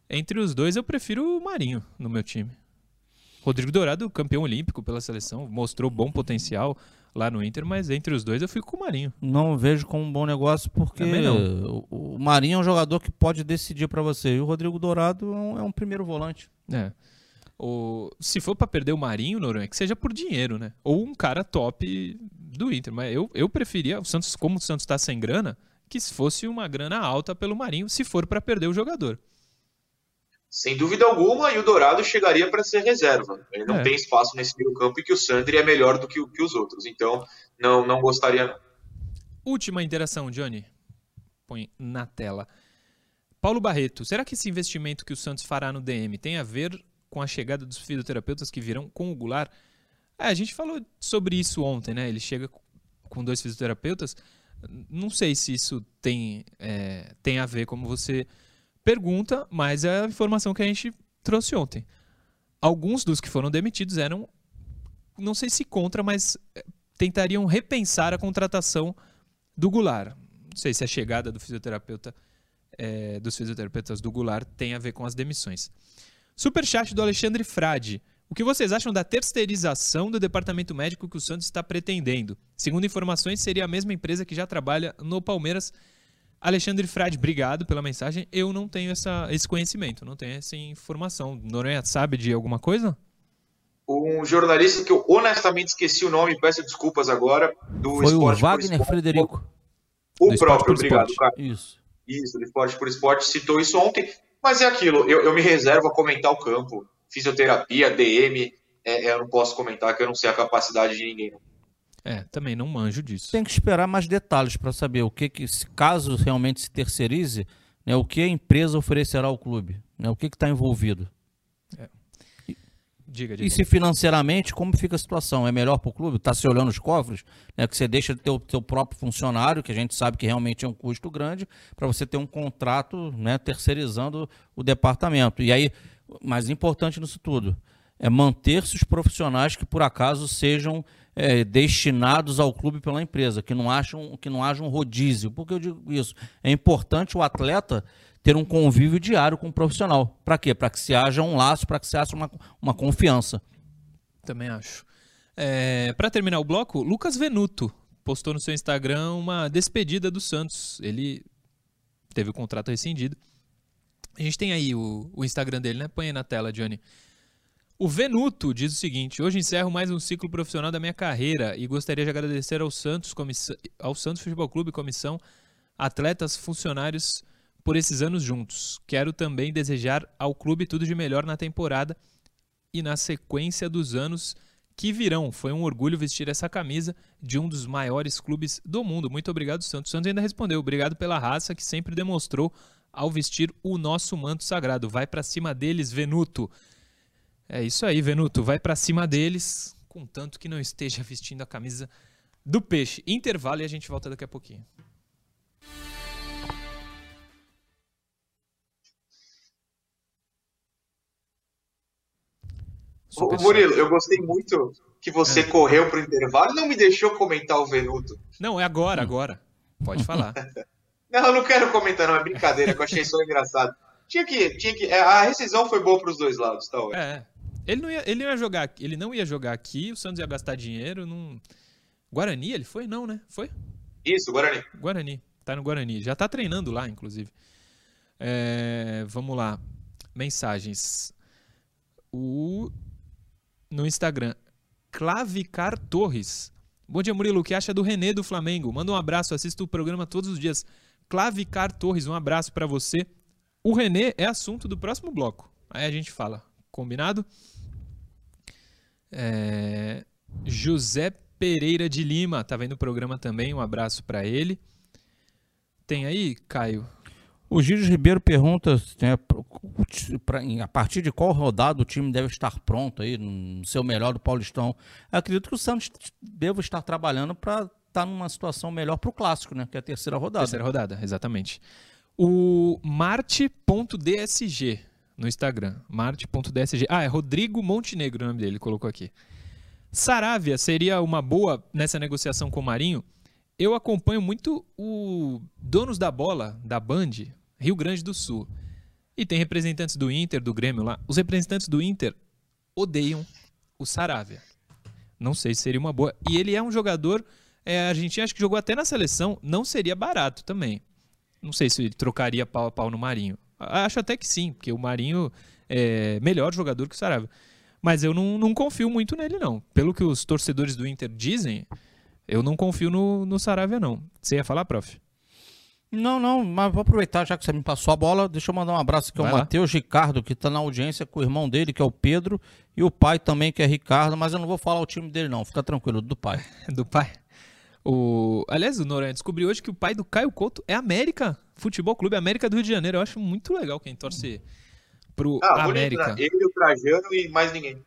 Entre os dois, eu prefiro o Marinho no meu time. Rodrigo Dourado, campeão olímpico pela seleção, mostrou bom potencial lá no Inter, mas entre os dois eu fico com o Marinho. Não vejo como um bom negócio porque o, o Marinho é um jogador que pode decidir para você e o Rodrigo Dourado é um, é um primeiro volante. É. O, se for para perder o Marinho, Noronha, que seja por dinheiro, né? Ou um cara top do Inter. Mas eu, eu preferia, o Santos, como o Santos está sem grana, que fosse uma grana alta pelo Marinho, se for para perder o jogador. Sem dúvida alguma, e o Dourado chegaria para ser reserva. Ele não é. tem espaço nesse meio campo e que o Sandri é melhor do que, que os outros. Então, não, não gostaria. Não. Última interação, Johnny. Põe na tela. Paulo Barreto, será que esse investimento que o Santos fará no DM tem a ver com a chegada dos fisioterapeutas que virão com o Goulart? É, a gente falou sobre isso ontem, né? Ele chega com dois fisioterapeutas. Não sei se isso tem, é, tem a ver, como você pergunta, mas é a informação que a gente trouxe ontem. Alguns dos que foram demitidos eram, não sei se contra, mas eh, tentariam repensar a contratação do Goulart. Não sei se a chegada do fisioterapeuta, é, dos fisioterapeutas do Goulart tem a ver com as demissões. Superchat do Alexandre Frade. O que vocês acham da terceirização do departamento médico que o Santos está pretendendo? Segundo informações, seria a mesma empresa que já trabalha no Palmeiras Alexandre Frade, obrigado pela mensagem. Eu não tenho essa, esse conhecimento, não tenho essa informação. Noronha, sabe de alguma coisa? Um jornalista que eu honestamente esqueci o nome, peço desculpas agora, do Foi Esporte o Wagner Frederico. O do próprio, obrigado, cara. Isso. Isso, do Esporte por Esporte citou isso ontem, mas é aquilo, eu, eu me reservo a comentar o campo. Fisioterapia, DM, é, é, eu não posso comentar que eu não sei a capacidade de ninguém. É, também não manjo disso. Tem que esperar mais detalhes para saber o que, que caso realmente se terceirize, né, o que a empresa oferecerá ao clube, né, o que está envolvido. É. Diga, diga. E se financeiramente, como fica a situação? É melhor para o clube? Está se olhando os cofres? Né, que você deixa de ter o teu próprio funcionário, que a gente sabe que realmente é um custo grande, para você ter um contrato né, terceirizando o departamento. E aí, mais importante nisso tudo, é manter-se os profissionais que por acaso sejam é, destinados ao clube pela empresa, que não, acham, que não haja um rodízio. Por que eu digo isso? É importante o atleta ter um convívio diário com o profissional. Para quê? Para que se haja um laço, para que se haja uma, uma confiança. Também acho. É, para terminar o bloco, Lucas Venuto postou no seu Instagram uma despedida do Santos. Ele teve o contrato rescindido. A gente tem aí o, o Instagram dele, né? Põe aí na tela, Johnny. O Venuto diz o seguinte: Hoje encerro mais um ciclo profissional da minha carreira e gostaria de agradecer ao Santos, ao Santos Futebol Clube, comissão, atletas, funcionários por esses anos juntos. Quero também desejar ao clube tudo de melhor na temporada e na sequência dos anos que virão. Foi um orgulho vestir essa camisa de um dos maiores clubes do mundo. Muito obrigado, Santos. Santos ainda respondeu: Obrigado pela raça que sempre demonstrou ao vestir o nosso manto sagrado. Vai para cima deles, Venuto. É isso aí, Venuto. Vai para cima deles, contanto que não esteja vestindo a camisa do peixe. Intervalo e a gente volta daqui a pouquinho. Ô, Murilo, eu gostei muito que você é. correu pro intervalo e não me deixou comentar o Venuto. Não, é agora, agora. Pode falar. não, eu não quero comentar, não. É brincadeira, que eu achei só engraçado. Tinha que, tinha que. É, a rescisão foi boa para os dois lados, tá. É, ele não ia, ele ia jogar, ele não ia jogar aqui, o Santos ia gastar dinheiro num Guarani, ele foi não, né? Foi? Isso, Guarani. Guarani, tá no Guarani, já tá treinando lá, inclusive. É, vamos lá, mensagens. O no Instagram, Clavicar Torres. Bom dia, Murilo. O que acha do René do Flamengo? Manda um abraço, assisto o programa todos os dias. Clavicar Torres, um abraço para você. O René é assunto do próximo bloco. Aí a gente fala. Combinado? É... José Pereira de Lima, tá vendo o programa também, um abraço para ele. Tem aí, Caio? O Gilles Ribeiro pergunta né, pra, a partir de qual rodada o time deve estar pronto aí, no seu melhor do Paulistão. Eu acredito que o Santos deve estar trabalhando para estar tá numa situação melhor para o clássico, né? Que é a terceira rodada. Terceira rodada, exatamente. O marte.dsg no Instagram. Marte.dsg. Ah, é Rodrigo Montenegro o nome dele, colocou aqui. Saravia seria uma boa nessa negociação com o Marinho? Eu acompanho muito o Donos da Bola, da Band, Rio Grande do Sul. E tem representantes do Inter, do Grêmio lá. Os representantes do Inter odeiam o Saravia. Não sei se seria uma boa. E ele é um jogador é, argentino, acho que jogou até na seleção. Não seria barato também. Não sei se ele trocaria pau a pau no Marinho. Acho até que sim, porque o Marinho é melhor jogador que o Saravia. Mas eu não, não confio muito nele, não. Pelo que os torcedores do Inter dizem, eu não confio no, no Saravia, não. Você ia falar, prof? Não, não, mas vou aproveitar já que você me passou a bola. Deixa eu mandar um abraço aqui ao Matheus Ricardo, que está na audiência com o irmão dele, que é o Pedro, e o pai também, que é Ricardo, mas eu não vou falar o time dele, não. Fica tranquilo, do pai. do pai. O... Aliás, o Noronha descobriu hoje que o pai do Caio Couto é América, Futebol Clube América do Rio de Janeiro. Eu acho muito legal quem torce pro ah, América. Bonito, né? Ele, o Trajano e mais ninguém.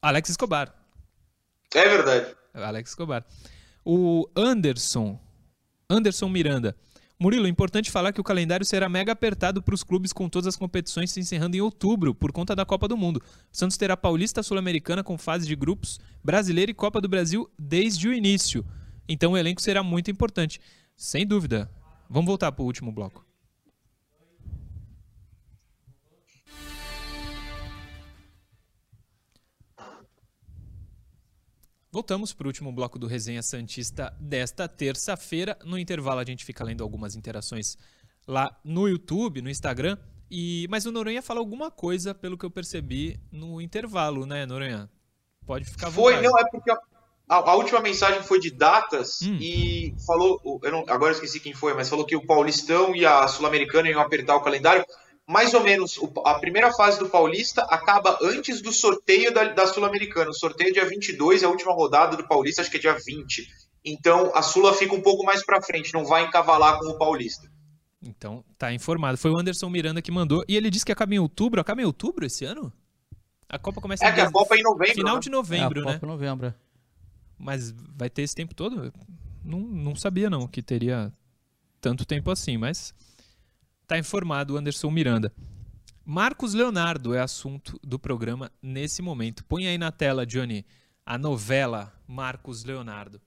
Alex Escobar. É verdade. Alex Escobar. O Anderson, Anderson Miranda. Murilo, importante falar que o calendário será mega apertado para os clubes com todas as competições se encerrando em outubro por conta da Copa do Mundo. O Santos terá Paulista Sul-Americana com fase de grupos, Brasileira e Copa do Brasil desde o início. Então o elenco será muito importante. Sem dúvida. Vamos voltar para o último bloco. Voltamos para o último bloco do Resenha Santista desta terça-feira. No intervalo a gente fica lendo algumas interações lá no YouTube, no Instagram. E mas o Noronha fala alguma coisa, pelo que eu percebi, no intervalo, né, Noronha? Pode ficar Foi, não, é porque a, a, última mensagem foi de datas hum. e falou, eu não, agora eu esqueci quem foi, mas falou que o Paulistão e a Sul-Americana iam apertar o calendário mais ou menos a primeira fase do Paulista acaba antes do sorteio da, da Sul-Americana. O sorteio é dia 22, a última rodada do Paulista acho que é dia 20. Então a Sula fica um pouco mais para frente, não vai encavalar com o Paulista. Então, tá informado. Foi o Anderson Miranda que mandou. E ele disse que acaba em outubro. Acaba em outubro esse ano? A Copa começa é, em que a Copa é em novembro. Final né? de novembro, é, a né? Copa né? novembro. Mas vai ter esse tempo todo? Não, não sabia, não, que teria tanto tempo assim, mas Está informado o Anderson Miranda. Marcos Leonardo é assunto do programa nesse momento. Põe aí na tela, Johnny, a novela Marcos Leonardo.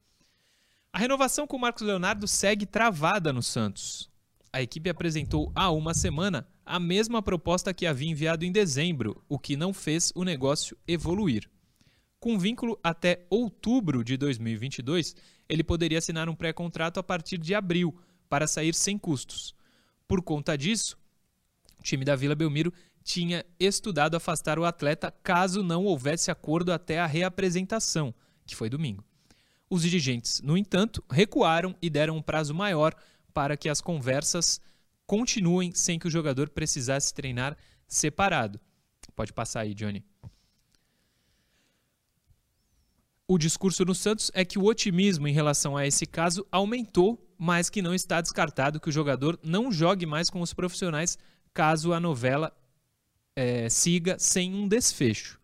A renovação com Marcos Leonardo segue travada no Santos. A equipe apresentou há uma semana a mesma proposta que havia enviado em dezembro, o que não fez o negócio evoluir. Com vínculo até outubro de 2022, ele poderia assinar um pré-contrato a partir de abril, para sair sem custos. Por conta disso, o time da Vila Belmiro tinha estudado afastar o atleta caso não houvesse acordo até a reapresentação, que foi domingo. Os dirigentes, no entanto, recuaram e deram um prazo maior para que as conversas continuem sem que o jogador precisasse treinar separado. Pode passar aí, Johnny. O discurso no Santos é que o otimismo em relação a esse caso aumentou mas que não está descartado que o jogador não jogue mais com os profissionais caso a novela é, siga sem um desfecho.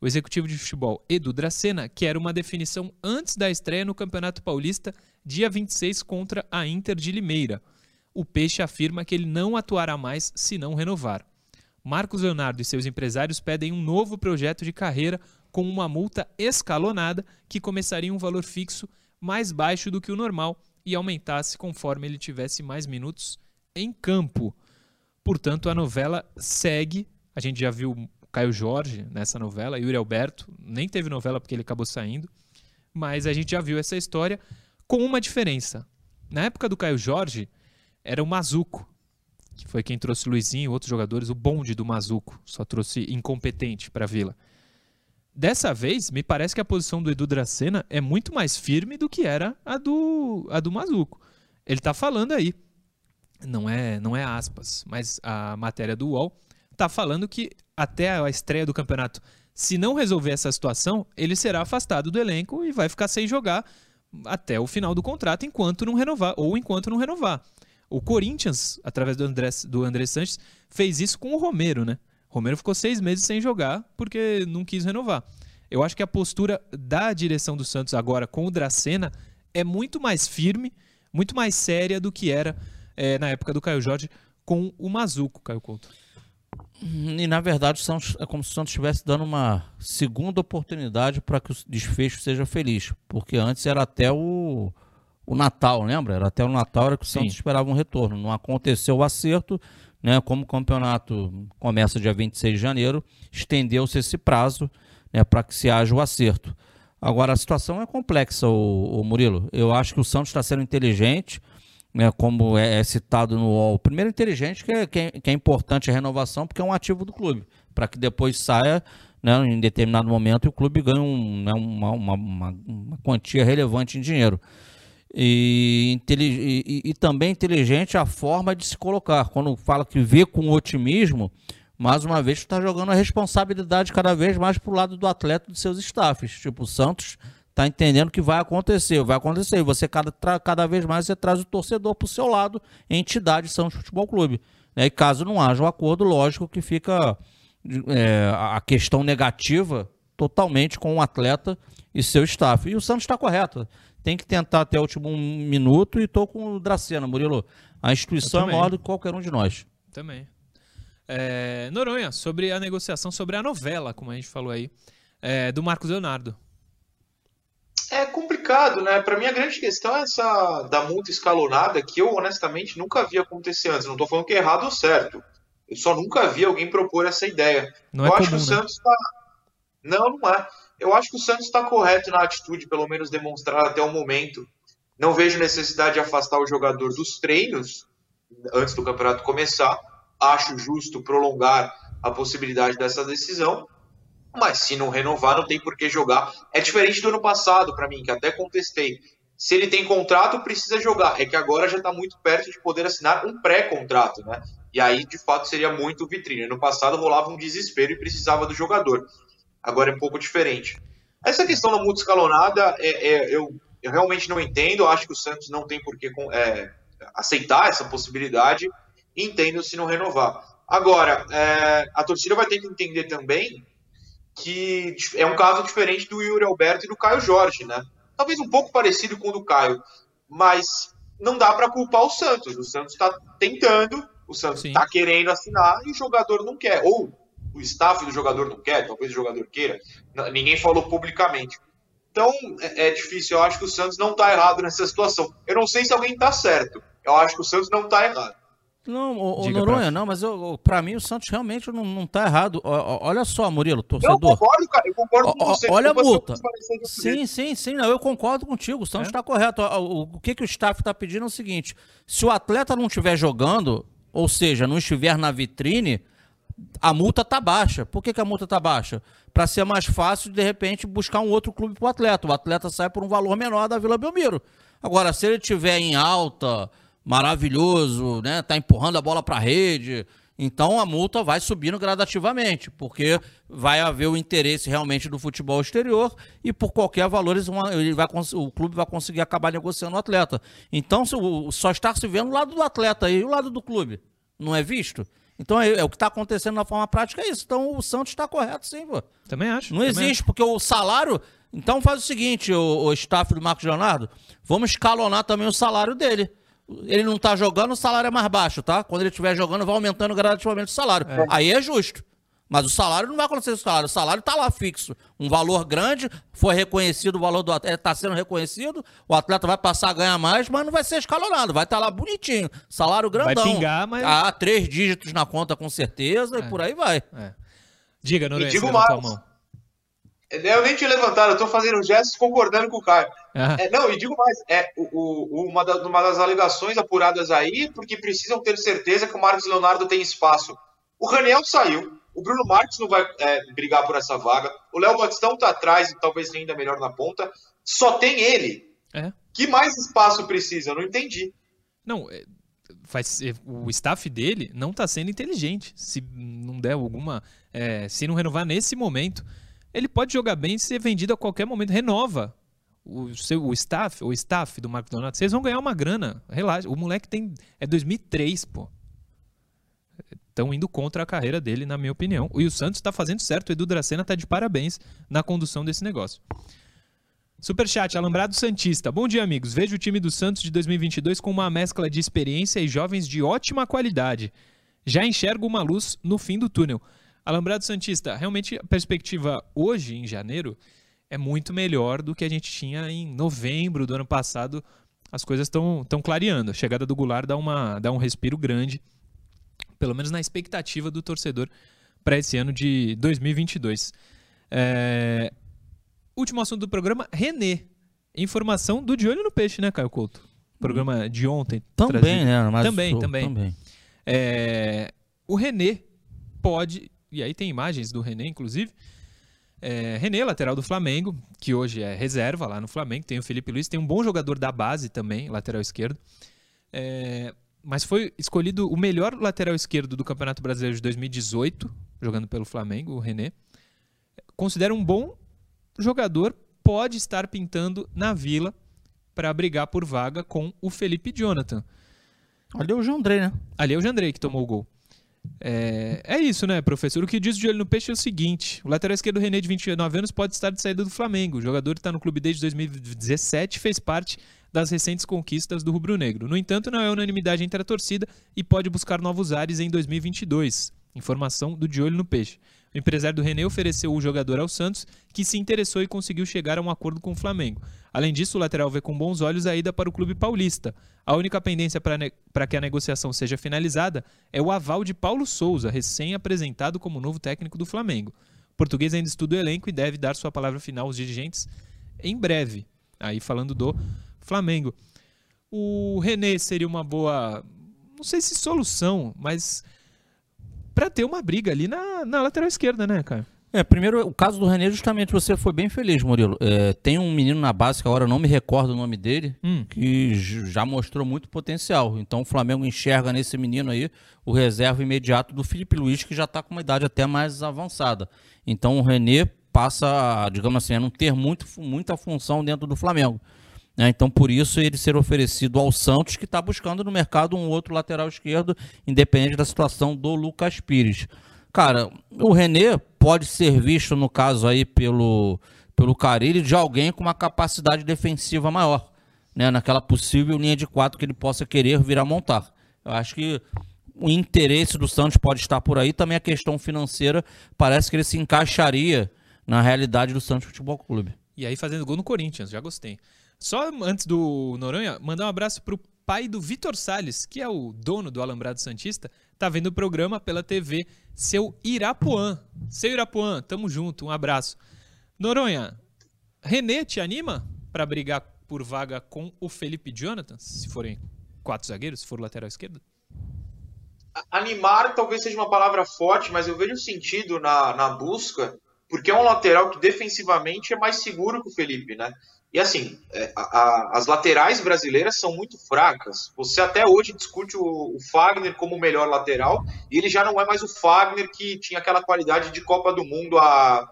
O executivo de futebol Edu Dracena quer uma definição antes da estreia no Campeonato Paulista, dia 26, contra a Inter de Limeira. O Peixe afirma que ele não atuará mais se não renovar. Marcos Leonardo e seus empresários pedem um novo projeto de carreira com uma multa escalonada que começaria um valor fixo mais baixo do que o normal e aumentasse conforme ele tivesse mais minutos em campo. Portanto, a novela segue. A gente já viu Caio Jorge nessa novela, Yuri Alberto, nem teve novela porque ele acabou saindo, mas a gente já viu essa história com uma diferença. Na época do Caio Jorge, era o Mazuco, que foi quem trouxe Luizinho e outros jogadores, o bonde do Mazuco, só trouxe incompetente para a Vila. Dessa vez, me parece que a posição do Edu Dracena é muito mais firme do que era a do, a do Mazuco. Ele está falando aí, não é, não é aspas, mas a matéria do UOL está falando que até a estreia do campeonato, se não resolver essa situação, ele será afastado do elenco e vai ficar sem jogar até o final do contrato enquanto não renovar, ou enquanto não renovar. O Corinthians, através do André, do André Sanches, fez isso com o Romero, né? Romero ficou seis meses sem jogar porque não quis renovar. Eu acho que a postura da direção do Santos agora com o Dracena é muito mais firme, muito mais séria do que era é, na época do Caio Jorge com o Mazuco, Caio Couto. E na verdade o Santos, é como se o Santos estivesse dando uma segunda oportunidade para que o desfecho seja feliz. Porque antes era até o, o Natal, lembra? Era até o Natal era que o Santos Sim. esperava um retorno. Não aconteceu o acerto, né? Como o campeonato começa dia 26 de janeiro, estendeu-se esse prazo né, para que se haja o acerto. Agora a situação é complexa, o, o Murilo. Eu acho que o Santos está sendo inteligente né, como é, é, citado no UOL. Primeiro, inteligente, que é, que é, que é importante a renovação, porque é um ativo do clube, para que depois saia né, em determinado momento e o clube ganhe um, né, uma, uma, uma, uma, quantia relevante em dinheiro. E, e, e, também inteligente a forma de se colocar. Quando fala que vê com otimismo, mais uma vez está jogando a responsabilidade cada vez mais para o lado do atleta e dos seus staffs. Tipo, o Santos tá entendendo que vai acontecer, vai acontecer. E você cada, cada vez mais você traz o torcedor para o seu lado, entidade Santos Futebol Clube. Né? E caso não haja um acordo, lógico que fica é, a questão negativa totalmente com o atleta e seu staff. E o Santos está correto. Tem que tentar até o último minuto e estou com o Dracena, Murilo. A instituição é maior do que qualquer um de nós. Também. É, Noronha, sobre a negociação, sobre a novela, como a gente falou aí, é, do Marcos Leonardo é complicado, né? Para mim a grande questão é essa da multa escalonada que eu honestamente nunca vi acontecer antes. Não estou falando que é errado ou certo. Eu só nunca vi alguém propor essa ideia. Não eu é acho comum, que o né? Santos está. Não, não é. Eu acho que o Santos está correto na atitude, pelo menos demonstrada até o momento. Não vejo necessidade de afastar o jogador dos treinos antes do campeonato começar. Acho justo prolongar a possibilidade dessa decisão. Mas se não renovar, não tem por que jogar. É diferente do ano passado, para mim, que até contestei. Se ele tem contrato, precisa jogar. É que agora já está muito perto de poder assinar um pré-contrato, né? E aí, de fato, seria muito vitrine. No passado rolava um desespero e precisava do jogador. Agora é um pouco diferente. Essa questão da multa escalonada, é, é, eu, eu, realmente não entendo. Acho que o Santos não tem por que é, aceitar essa possibilidade. Entendo se não renovar. Agora, é, a torcida vai ter que entender também que é um caso diferente do Yuri Alberto e do Caio Jorge, né? Talvez um pouco parecido com o do Caio, mas não dá para culpar o Santos. O Santos está tentando, o Santos está querendo assinar e o jogador não quer. Ou o staff do jogador não quer, talvez o jogador queira. Ninguém falou publicamente. Então é, é difícil. Eu acho que o Santos não está errado nessa situação. Eu não sei se alguém está certo. Eu acho que o Santos não está errado. Não, o, o Noronha, não, mas eu, pra mim o Santos realmente não, não tá errado. O, olha só, Murilo, torcedor. Eu concordo, cara, eu concordo com você. Olha a multa. Sim, sim, sim, não, eu concordo contigo, o Santos é? tá correto. O, o, que, que o staff tá pedindo é o seguinte: se o atleta não estiver jogando, ou seja, não estiver na vitrine, a multa tá baixa. Por que, que a multa tá baixa? Para ser mais fácil, de repente, buscar um outro clube pro atleta. O atleta sai por um valor menor da Vila Belmiro. Agora, se ele estiver em alta maravilhoso, né? Tá empurrando a bola para a rede. Então a multa vai subindo gradativamente, porque vai haver o interesse realmente do futebol exterior e por qualquer valor ele vai, o clube vai conseguir acabar negociando o atleta. Então só está se vendo o lado do atleta e o lado do clube. Não é visto? Então é, é o que está acontecendo na forma prática é isso. Então o Santos está correto sim, pô. Também acho. Não também existe, acho. porque o salário. Então faz o seguinte, o, o staff do Marcos Leonardo, vamos escalonar também o salário dele ele não tá jogando, o salário é mais baixo, tá? Quando ele estiver jogando, vai aumentando gradativamente o salário. É. Aí é justo. Mas o salário não vai acontecer o salário. O salário está lá fixo. Um valor grande, foi reconhecido o valor do atleta, está sendo reconhecido, o atleta vai passar a ganhar mais, mas não vai ser escalonado, vai estar tá lá bonitinho. Salário grandão. Vai pingar, mas. Ah, três dígitos na conta com certeza, é. e por aí vai. É. Diga, Noronha, digo mais. A mão. Eu nem te levantaram, eu tô fazendo gestos concordando com o Caio. É, não, e digo mais, é o, o, uma, da, uma, das alegações apuradas aí, porque precisam ter certeza que o Marcos Leonardo tem espaço. O Raniel saiu, o Bruno Marques não vai é, brigar por essa vaga, o Léo Batistão tá atrás e talvez ainda melhor na ponta, só tem ele. É. Que mais espaço precisa? Eu não entendi. Não, é, faz, o staff dele não tá sendo inteligente. Se não der alguma. É, se não renovar nesse momento ele pode jogar bem e ser vendido a qualquer momento. Renova o seu o staff, o staff do Marco Donato. Vocês vão ganhar uma grana. Relaxa. O moleque tem é 2003, pô. Estão indo contra a carreira dele, na minha opinião. E o Santos está fazendo certo. O Edu Dracena está de parabéns na condução desse negócio. Superchat, Alambrado Santista. Bom dia, amigos. Vejo o time do Santos de 2022 com uma mescla de experiência e jovens de ótima qualidade. Já enxergo uma luz no fim do túnel. Alambrado Santista, realmente a perspectiva hoje, em janeiro, é muito melhor do que a gente tinha em novembro do ano passado. As coisas estão clareando. A chegada do Goulart dá, uma, dá um respiro grande, pelo menos na expectativa do torcedor para esse ano de 2022. É... Último assunto do programa, René. Informação do De Olho no Peixe, né, Caio Couto? Programa de ontem. Também, trazido. né? Mas também, sou, também. também. É... O René pode, e aí tem imagens do René, inclusive, é, René, lateral do Flamengo, que hoje é reserva lá no Flamengo. Tem o Felipe Luiz, tem um bom jogador da base também, lateral esquerdo. É, mas foi escolhido o melhor lateral esquerdo do Campeonato Brasileiro de 2018, jogando pelo Flamengo, o René. Considera um bom jogador, pode estar pintando na Vila para brigar por vaga com o Felipe Jonathan. Ali é o Jandrei, né? Ali é o Jandrei que tomou o gol. É, é isso, né, professor? O que diz de olho no peixe é o seguinte: o lateral esquerdo René, de 29 anos, pode estar de saída do Flamengo. O jogador está no clube desde 2017 fez parte das recentes conquistas do rubro-negro. No entanto, não é unanimidade entre a torcida e pode buscar novos ares em 2022. Informação do De Olho no Peixe. O empresário do René ofereceu o jogador ao Santos, que se interessou e conseguiu chegar a um acordo com o Flamengo. Além disso, o lateral vê com bons olhos a ida para o clube paulista. A única pendência para que a negociação seja finalizada é o aval de Paulo Souza, recém-apresentado como novo técnico do Flamengo. O português ainda estuda o elenco e deve dar sua palavra final aos dirigentes em breve. Aí falando do Flamengo. O René seria uma boa, não sei se solução, mas para ter uma briga ali na, na lateral esquerda, né, cara? É, primeiro, o caso do René, justamente, você foi bem feliz, Murilo. É, tem um menino na base, que agora eu não me recordo o nome dele, hum. que já mostrou muito potencial. Então o Flamengo enxerga nesse menino aí o reserva imediato do Felipe Luiz, que já está com uma idade até mais avançada. Então o René passa, digamos assim, a não ter muito, muita função dentro do Flamengo. É, então, por isso, ele ser oferecido ao Santos, que está buscando no mercado um outro lateral esquerdo, independente da situação do Lucas Pires. Cara, o René pode ser visto, no caso aí, pelo, pelo Carilli, de alguém com uma capacidade defensiva maior, né? naquela possível linha de quatro que ele possa querer vir a montar. Eu acho que o interesse do Santos pode estar por aí, também a questão financeira parece que ele se encaixaria na realidade do Santos Futebol Clube. E aí fazendo gol no Corinthians, já gostei. Só antes do Noronha, mandar um abraço pro pai do Vitor Sales, que é o dono do Alambrado Santista, tá vendo o programa pela TV Seu Irapuã. Seu Irapuã, tamo junto, um abraço. Noronha, René te anima para brigar por vaga com o Felipe Jonathan, se forem quatro zagueiros, se for lateral esquerdo? Animar talvez seja uma palavra forte, mas eu vejo sentido na, na busca, porque é um lateral que defensivamente é mais seguro que o Felipe, né? E assim, é, a, a, as laterais brasileiras são muito fracas. Você até hoje discute o, o, Fagner como o melhor lateral, e ele já não é mais o Fagner que tinha aquela qualidade de Copa do Mundo há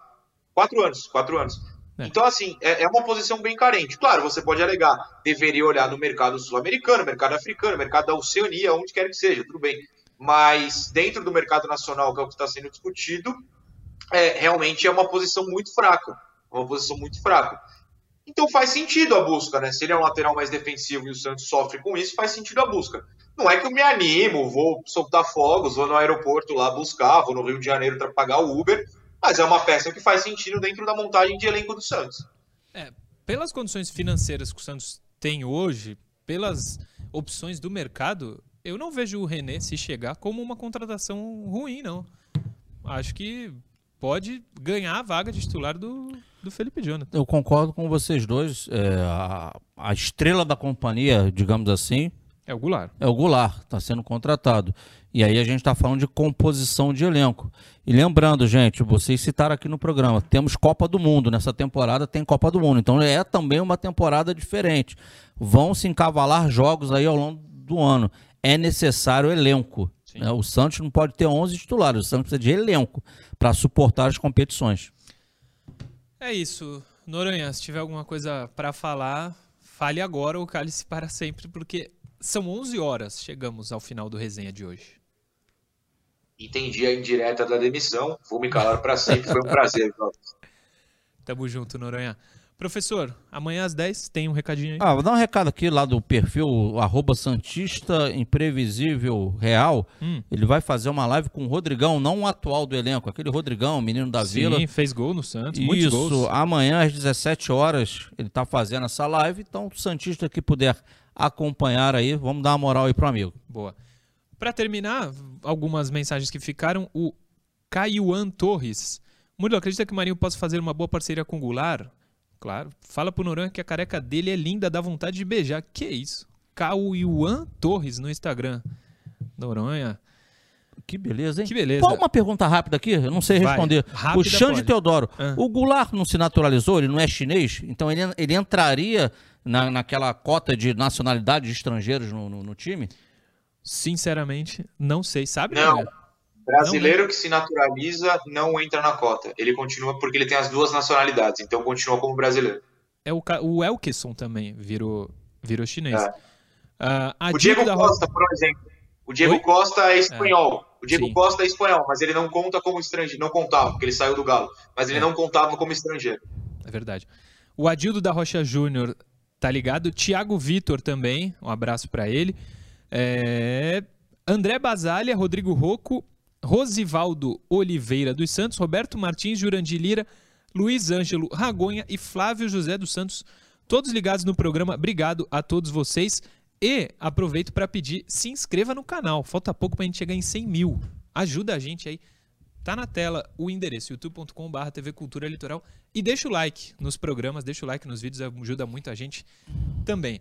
quatro anos. Quatro anos. É. Então, assim, é, é, uma posição bem carente. Claro, você pode alegar, deveria olhar no mercado sul-americano, mercado africano, mercado da Oceania, onde quer que seja, tudo bem. Mas dentro do mercado nacional, que é o que está sendo discutido, é, realmente é uma posição muito fraca. Uma posição muito fraca. Então faz sentido a busca, né? Se ele é um lateral mais defensivo e o Santos sofre com isso, faz sentido a busca. Não é que eu me animo, vou soltar fogos, vou no aeroporto lá buscar, vou no Rio de Janeiro para pagar o Uber, mas é uma peça que faz sentido dentro da montagem de elenco do Santos. É, pelas condições financeiras que o Santos tem hoje, pelas opções do mercado, eu não vejo o René se chegar como uma contratação ruim, não. Acho que pode ganhar a vaga de titular do, do Felipe Jonathan. Eu concordo com vocês dois. É, a, a, estrela da companhia, digamos assim. É o Goulart. É o Goulart, está sendo contratado. E aí a gente está falando de composição de elenco. E lembrando, gente, vocês citaram aqui no programa, temos Copa do Mundo. Nessa temporada tem Copa do Mundo. Então é também uma temporada diferente. Vão se encavalar jogos aí ao longo do ano. É necessário elenco. Né? O Santos não pode ter 11 titulares, o Santos precisa de elenco para suportar as competições. É isso. Noronha, se tiver alguma coisa para falar, fale agora ou cale-se para sempre, porque são 11 horas, chegamos ao final do resenha de hoje. Entendi a indireta da demissão, vou me calar para sempre, foi um prazer. Tamo junto, Noronha. Professor, amanhã às 10 tem um recadinho aí. Ah, vou dar um recado aqui lá do perfil arroba Santista Imprevisível Real. Hum. Ele vai fazer uma live com o Rodrigão, não o atual do elenco, aquele Rodrigão, menino da Vila. Sim, fez gol no Santos, muitos Isso, gols. amanhã às 17 horas ele tá fazendo essa live, então o Santista que puder acompanhar aí, vamos dar uma moral aí pro amigo. Boa. Pra terminar, algumas mensagens que ficaram. O Caiuan Torres. Murilo, acredita que o Marinho possa fazer uma boa parceria com o Goulart? Claro. Fala pro Noran que a careca dele é linda, dá vontade de beijar. Que isso? Caiuan Torres no Instagram. Noronha. Que beleza, hein? Que beleza. Qual uma pergunta rápida aqui? Eu não sei responder. O Xande pode. Teodoro, Ah. o Goulart não se naturalizou, ele não é chinês, então ele, ele entraria na, naquela cota de nacionalidade de estrangeiros no, no- no time? Sinceramente, não sei. Sabe? Não. Brasileiro que se naturaliza não entra na cota. Ele continua porque ele tem as duas nacionalidades, então continua como brasileiro. É o, o Elkeson também virou, virou chinês. É. A O Diego Rosa. Costa, por exemplo. O Diego Oi? Costa é espanhol. O Diego Sim. Costa é espanhol, mas ele não conta como estrangeiro. Não contava, porque ele saiu do Galo. Mas ele É. não contava como estrangeiro. É verdade. O Adildo da Rocha Júnior tá ligado. Tiago Vitor também. Um abraço pra ele. É, André Basalha, Rodrigo Rocco, Rosivaldo Oliveira dos Santos, Roberto Martins, Jurandir Lira, Luiz Ângelo Ragonha e Flávio José dos Santos. Todos ligados no programa. Obrigado a todos vocês. E aproveito para pedir, se inscreva no canal. Falta pouco pra gente chegar em 100 mil. Ajuda a gente aí. Tá na tela o endereço youtube.com.br TV Cultura Litoral e deixa o like nos programas, deixa o like nos vídeos, ajuda muito a gente também.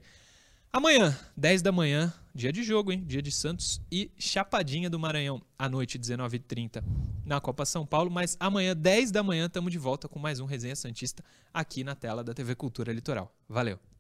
Amanhã, 10 da manhã, dia de jogo, hein? Dia de Santos e Chapadinha do Maranhão, à noite, 19h30, na Copa São Paulo. Mas amanhã, 10 da manhã, estamos de volta com mais um Resenha Santista aqui na tela da TV Cultura Litoral. Valeu!